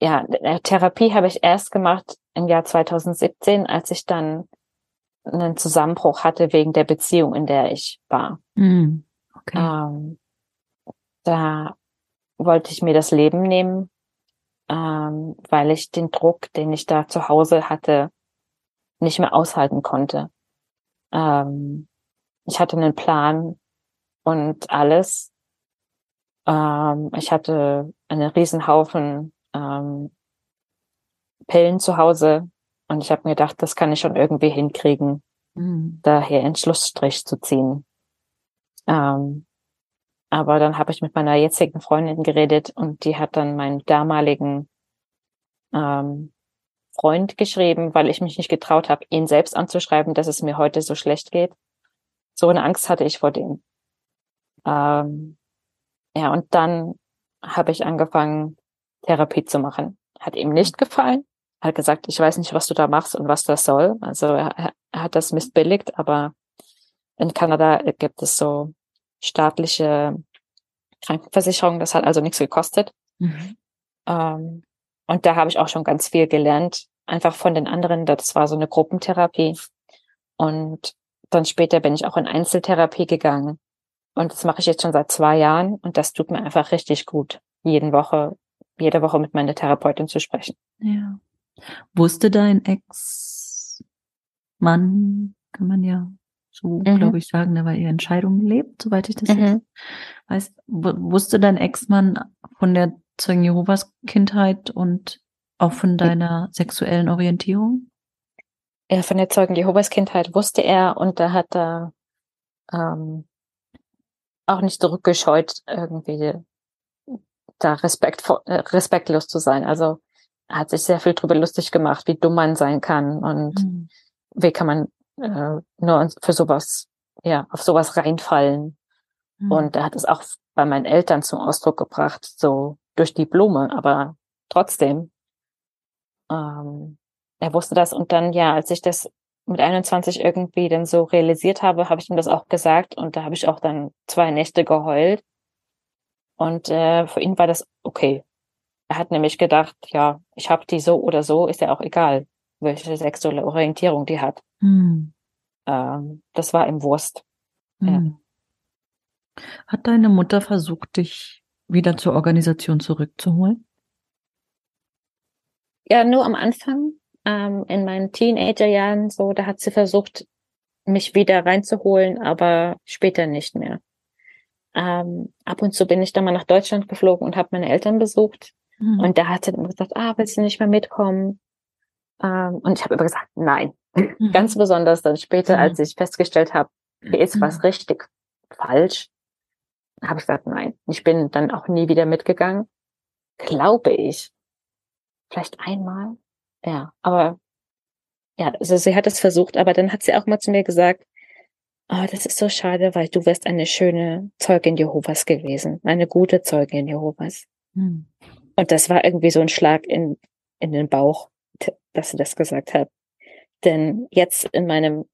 ja, Therapie habe ich erst gemacht im Jahr 2017, als ich dann einen Zusammenbruch hatte wegen der Beziehung, in der ich war. Mm, okay. Ähm, da wollte ich mir das Leben nehmen, ähm, weil ich den Druck, den ich da zu Hause hatte, nicht mehr aushalten konnte. Ähm, ich hatte einen Plan und alles. Ähm, ich hatte einen Riesenhaufen ähm, Pillen zu Hause, und ich habe mir gedacht, das kann ich schon irgendwie hinkriegen, mhm. daher einen Schlussstrich zu ziehen. Ähm, aber dann habe ich mit meiner jetzigen Freundin geredet und die hat dann meinen damaligen ähm, Freund geschrieben, weil ich mich nicht getraut habe, ihn selbst anzuschreiben, dass es mir heute so schlecht geht. So eine Angst hatte ich vor dem. Ähm, ja, und dann habe ich angefangen, Therapie zu machen. Hat ihm nicht gefallen hat gesagt, ich weiß nicht, was du da machst und was das soll. Also er, er hat das missbilligt, aber in Kanada gibt es so staatliche Krankenversicherung, das hat also nichts gekostet. Mhm. Ähm, und da habe ich auch schon ganz viel gelernt, einfach von den anderen. Das war so eine Gruppentherapie. Und dann später bin ich auch in Einzeltherapie gegangen. Und das mache ich jetzt schon seit zwei Jahren und das tut mir einfach richtig gut, jeden Woche, jede Woche mit meiner Therapeutin zu sprechen. Ja. Wusste dein Ex-Mann, kann man ja so, mhm. glaube ich, sagen, der war eher Entscheidungen lebt, soweit ich das mhm. jetzt weiß. Wusste dein Ex-Mann von der Zeugen Jehovas Kindheit und auch von deiner sexuellen Orientierung? Ja, von der Zeugen Jehovas Kindheit wusste er und da hat er ähm, auch nicht zurückgescheut, irgendwie da äh, respektlos zu sein. Also hat sich sehr viel drüber lustig gemacht, wie dumm man sein kann und mhm. wie kann man äh, nur für sowas, ja, auf sowas reinfallen. Mhm. Und er hat es auch bei meinen Eltern zum Ausdruck gebracht, so durch die Blume, aber trotzdem. Ähm, er wusste das und dann, ja, als ich das mit 21 irgendwie dann so realisiert habe, habe ich ihm das auch gesagt und da habe ich auch dann zwei Nächte geheult. Und äh, für ihn war das okay. Er hat nämlich gedacht, ja, ich habe die so oder so, ist ja auch egal, welche sexuelle Orientierung die hat. Hm. Ähm, das war ihm Wurst. Hm. Ja. Hat deine Mutter versucht, dich wieder zur Organisation zurückzuholen? Ja, nur am Anfang ähm, in meinen Teenagerjahren so, da hat sie versucht, mich wieder reinzuholen, aber später nicht mehr. Ähm, ab und zu bin ich dann mal nach Deutschland geflogen und habe meine Eltern besucht. Mhm. Und da hat sie dann gesagt, ah, willst du nicht mehr mitkommen? Ähm, und ich habe immer gesagt, nein. Mhm. Ganz besonders dann später, als mhm. ich festgestellt habe, hier ist was mhm. richtig falsch, habe ich gesagt, nein. Ich bin dann auch nie wieder mitgegangen. Glaube ich. Vielleicht einmal. Ja, aber ja, also sie hat es versucht, aber dann hat sie auch mal zu mir gesagt, oh, das ist so schade, weil du wärst eine schöne Zeugin Jehovas gewesen, eine gute Zeugin Jehovas. Hm. Und das war irgendwie so ein Schlag in, in den Bauch, dass sie das gesagt hat. Denn jetzt in meinem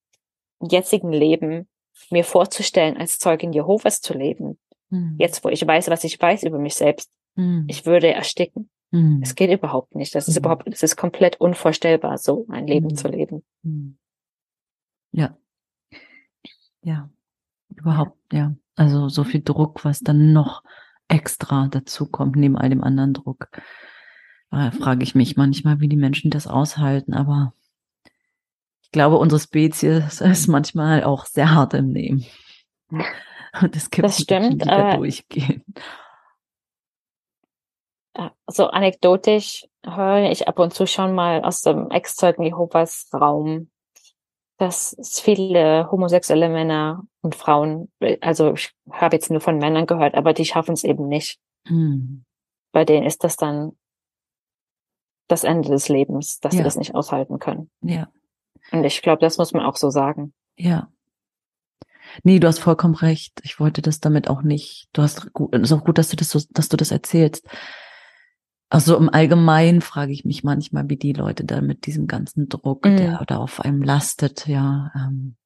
jetzigen Leben mir vorzustellen, als Zeugin Jehovas zu leben, hm. jetzt wo ich weiß, was ich weiß über mich selbst, hm. ich würde ersticken. Mhm. Es geht überhaupt nicht. Das ist mhm. überhaupt, es ist komplett unvorstellbar, so ein Leben mhm. zu leben. Mhm. Ja. Ja. Überhaupt, ja. Also so viel Druck, was dann noch extra dazu kommt, neben all dem anderen Druck. Da frage ich mich manchmal, wie die Menschen das aushalten, aber ich glaube, unsere Spezies ist manchmal auch sehr hart im Nehmen. Und es gibt das stimmt, Menschen, die da durchgehen so anekdotisch höre ich ab und zu schon mal aus dem Ex-Zeugen Jehovas Raum, dass es viele homosexuelle Männer und Frauen, also ich habe jetzt nur von Männern gehört, aber die schaffen es eben nicht. Mhm. Bei denen ist das dann das Ende des Lebens, dass ja. sie das nicht aushalten können. Ja. Und ich glaube, das muss man auch so sagen. Ja. Nee, du hast vollkommen recht. Ich wollte das damit auch nicht. Du hast gut, es ist auch gut, dass du das so, dass du das erzählst. Also im Allgemeinen frage ich mich manchmal, wie die Leute da mit diesem ganzen Druck, mhm. der da auf einem lastet, ja. Ähm,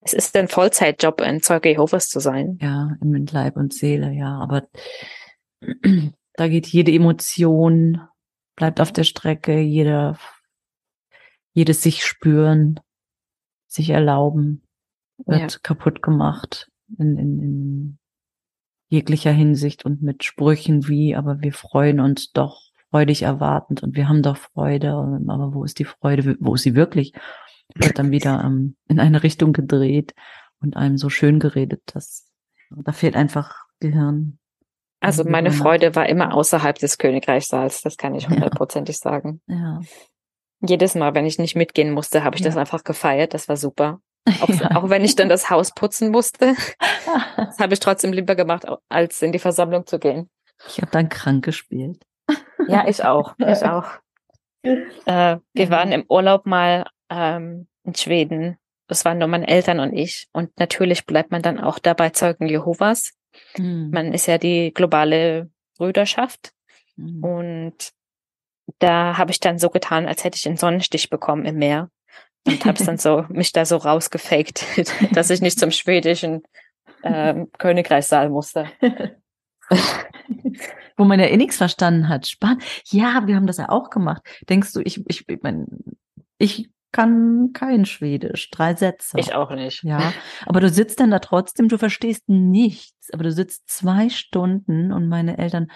es ist ein Vollzeitjob, ein Zeuge Jehovas zu sein. Ja, mit Leib und Seele, ja. Aber da geht jede Emotion, bleibt auf der Strecke, jeder, jedes sich spüren, sich erlauben, wird ja. kaputt gemacht in, in, in jeglicher Hinsicht und mit Sprüchen wie, aber wir freuen uns doch freudig erwartend und wir haben doch Freude, aber wo ist die Freude, wo ist sie wirklich? Wird dann wieder ähm, in eine Richtung gedreht und einem so schön geredet, dass da fehlt einfach Gehirn. Also meine Freude war immer außerhalb des Königreichssaals, das kann ich hundertprozentig ja. sagen. Ja. Jedes Mal, wenn ich nicht mitgehen musste, habe ich ja. das einfach gefeiert. Das war super. Auch, auch, wenn ich dann das Haus putzen musste, das habe ich trotzdem lieber gemacht, als in die Versammlung zu gehen. Ich habe dann krank gespielt. Ja, ich auch. Ich auch. Äh, wir waren im Urlaub mal ähm, in Schweden. Das waren nur meine Eltern und ich. Und natürlich bleibt man dann auch dabei Zeugen Jehovas. Mhm. Man ist ja die globale Brüderschaft. Mhm. Und da habe ich dann so getan, als hätte ich einen Sonnenstich bekommen im Meer. und habe dann so mich da so rausgefaked, dass ich nicht zum schwedischen ähm, Königreichssaal musste. Wo man ja eh nichts verstanden hat. Spannend. Ja, wir haben das ja auch gemacht. Denkst du, ich, ich, ich, mein, ich kann kein Schwedisch, drei Sätze. Ich auch nicht. Ja, aber du sitzt dann da trotzdem, du verstehst nichts, aber du sitzt zwei Stunden und meine Eltern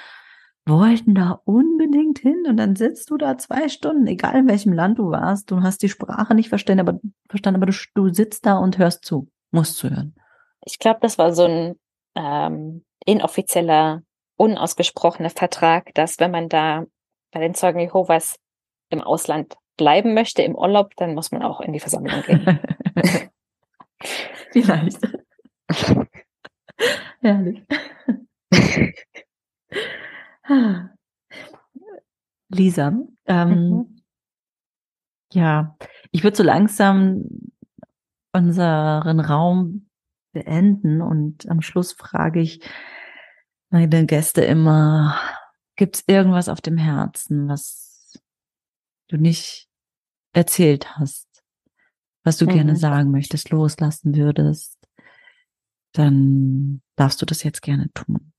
wollten da unbedingt hin und dann sitzt du da zwei Stunden, egal in welchem Land du warst, du hast die Sprache nicht verstanden, aber verstanden, aber du, du sitzt da und hörst zu, musst zuhören. Ich glaube, das war so ein ähm, inoffizieller, unausgesprochener Vertrag, dass wenn man da bei den Zeugen Jehovas im Ausland bleiben möchte im Urlaub, dann muss man auch in die Versammlung gehen. Vielleicht. Herrlich. Lisa, ähm, mhm. ja, ich würde so langsam unseren Raum beenden und am Schluss frage ich meine Gäste immer, gibt es irgendwas auf dem Herzen, was du nicht erzählt hast, was du mhm. gerne sagen möchtest, loslassen würdest, dann darfst du das jetzt gerne tun.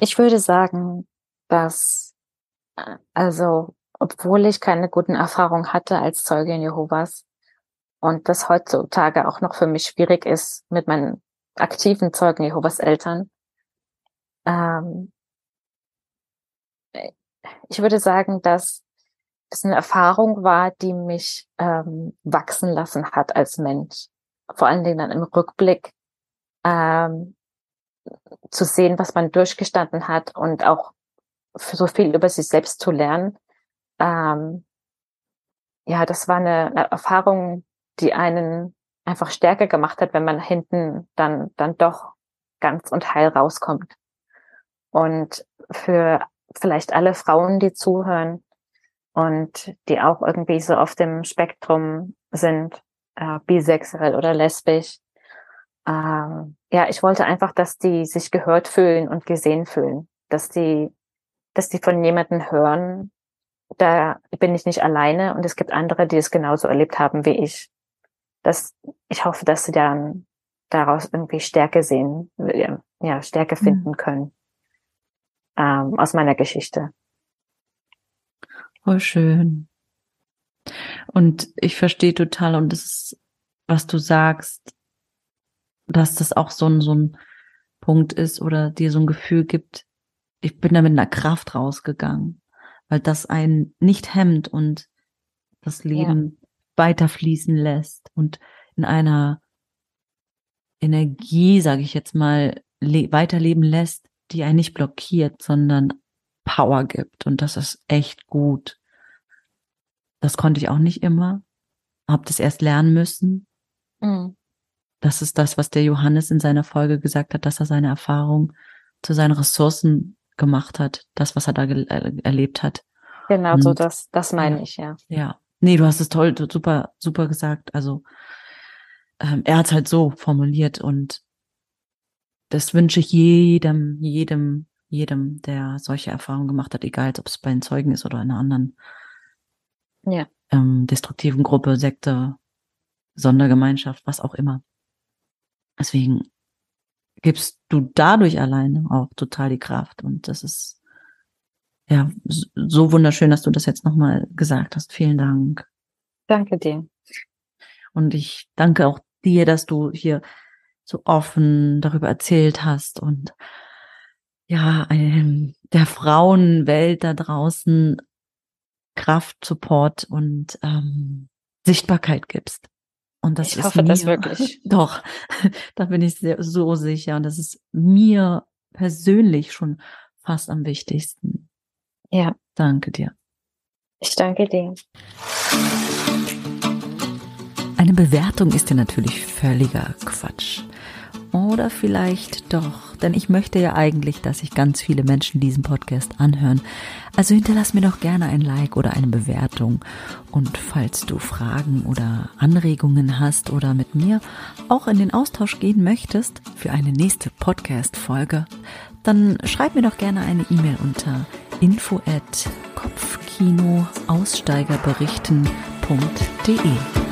Ich würde sagen, dass, äh, also, obwohl ich keine guten Erfahrungen hatte als Zeugin Jehovas und das heutzutage auch noch für mich schwierig ist mit meinen aktiven Zeugen Jehovas Eltern, ähm, ich würde sagen, dass es eine Erfahrung war, die mich ähm, wachsen lassen hat als Mensch. Vor allen Dingen dann im Rückblick ähm, zu sehen, was man durchgestanden hat und auch so viel über sich selbst zu lernen. Ähm, ja, das war eine, eine Erfahrung, die einen einfach stärker gemacht hat, wenn man hinten dann, dann doch ganz und heil rauskommt. Und für vielleicht alle Frauen, die zuhören, und die auch irgendwie so auf dem Spektrum sind, äh, bisexuell oder lesbisch. Ähm, ja, ich wollte einfach, dass die sich gehört fühlen und gesehen fühlen, dass die, dass die von jemanden hören, da bin ich nicht alleine und es gibt andere, die es genauso erlebt haben wie ich. Das, ich hoffe, dass sie dann daraus irgendwie Stärke sehen, ja, Stärke mhm. finden können ähm, aus meiner Geschichte. Voll schön. Und ich verstehe total, und das ist, was du sagst, dass das auch so ein, so ein Punkt ist oder dir so ein Gefühl gibt, ich bin da mit einer Kraft rausgegangen, weil das einen nicht hemmt und das Leben. Weiterfließen lässt und in einer Energie, sage ich jetzt mal, weiterleben lässt, die einen nicht blockiert, sondern Power gibt. Und das ist echt gut. Das konnte ich auch nicht immer. Hab das erst lernen müssen. Mhm. Das ist das, was der Johannes in seiner Folge gesagt hat, dass er seine Erfahrung zu seinen Ressourcen gemacht hat, das, was er da äh, erlebt hat. Genau, und, so das, das meine ich, ja. Ja. Nee, du hast es toll, super, super gesagt. Also ähm, er hat es halt so formuliert und das wünsche ich jedem, jedem jedem, der solche Erfahrungen gemacht hat, egal ob es bei den Zeugen ist oder in einer anderen ja. ähm, destruktiven Gruppe, Sekte, Sondergemeinschaft, was auch immer. Deswegen gibst du dadurch alleine auch total die Kraft und das ist ja so wunderschön, dass du das jetzt nochmal gesagt hast. Vielen Dank. Danke dir. Und ich danke auch dir, dass du hier so offen darüber erzählt hast und ja, der Frauenwelt da draußen Kraft, Support und ähm, Sichtbarkeit gibst. Und das ich ist hoffe mir, das wirklich. Doch, da bin ich sehr, so sicher. Und das ist mir persönlich schon fast am wichtigsten. Ja. Danke dir. Ich danke dir. Eine Bewertung ist ja natürlich völliger Quatsch. Oder vielleicht doch, denn ich möchte ja eigentlich, dass sich ganz viele Menschen diesen Podcast anhören. Also hinterlass mir doch gerne ein Like oder eine Bewertung. Und falls du Fragen oder Anregungen hast oder mit mir auch in den Austausch gehen möchtest für eine nächste Podcast-Folge, dann schreib mir doch gerne eine E-Mail unter info at kopfkinoaussteigerberichten.com www.ftf.de.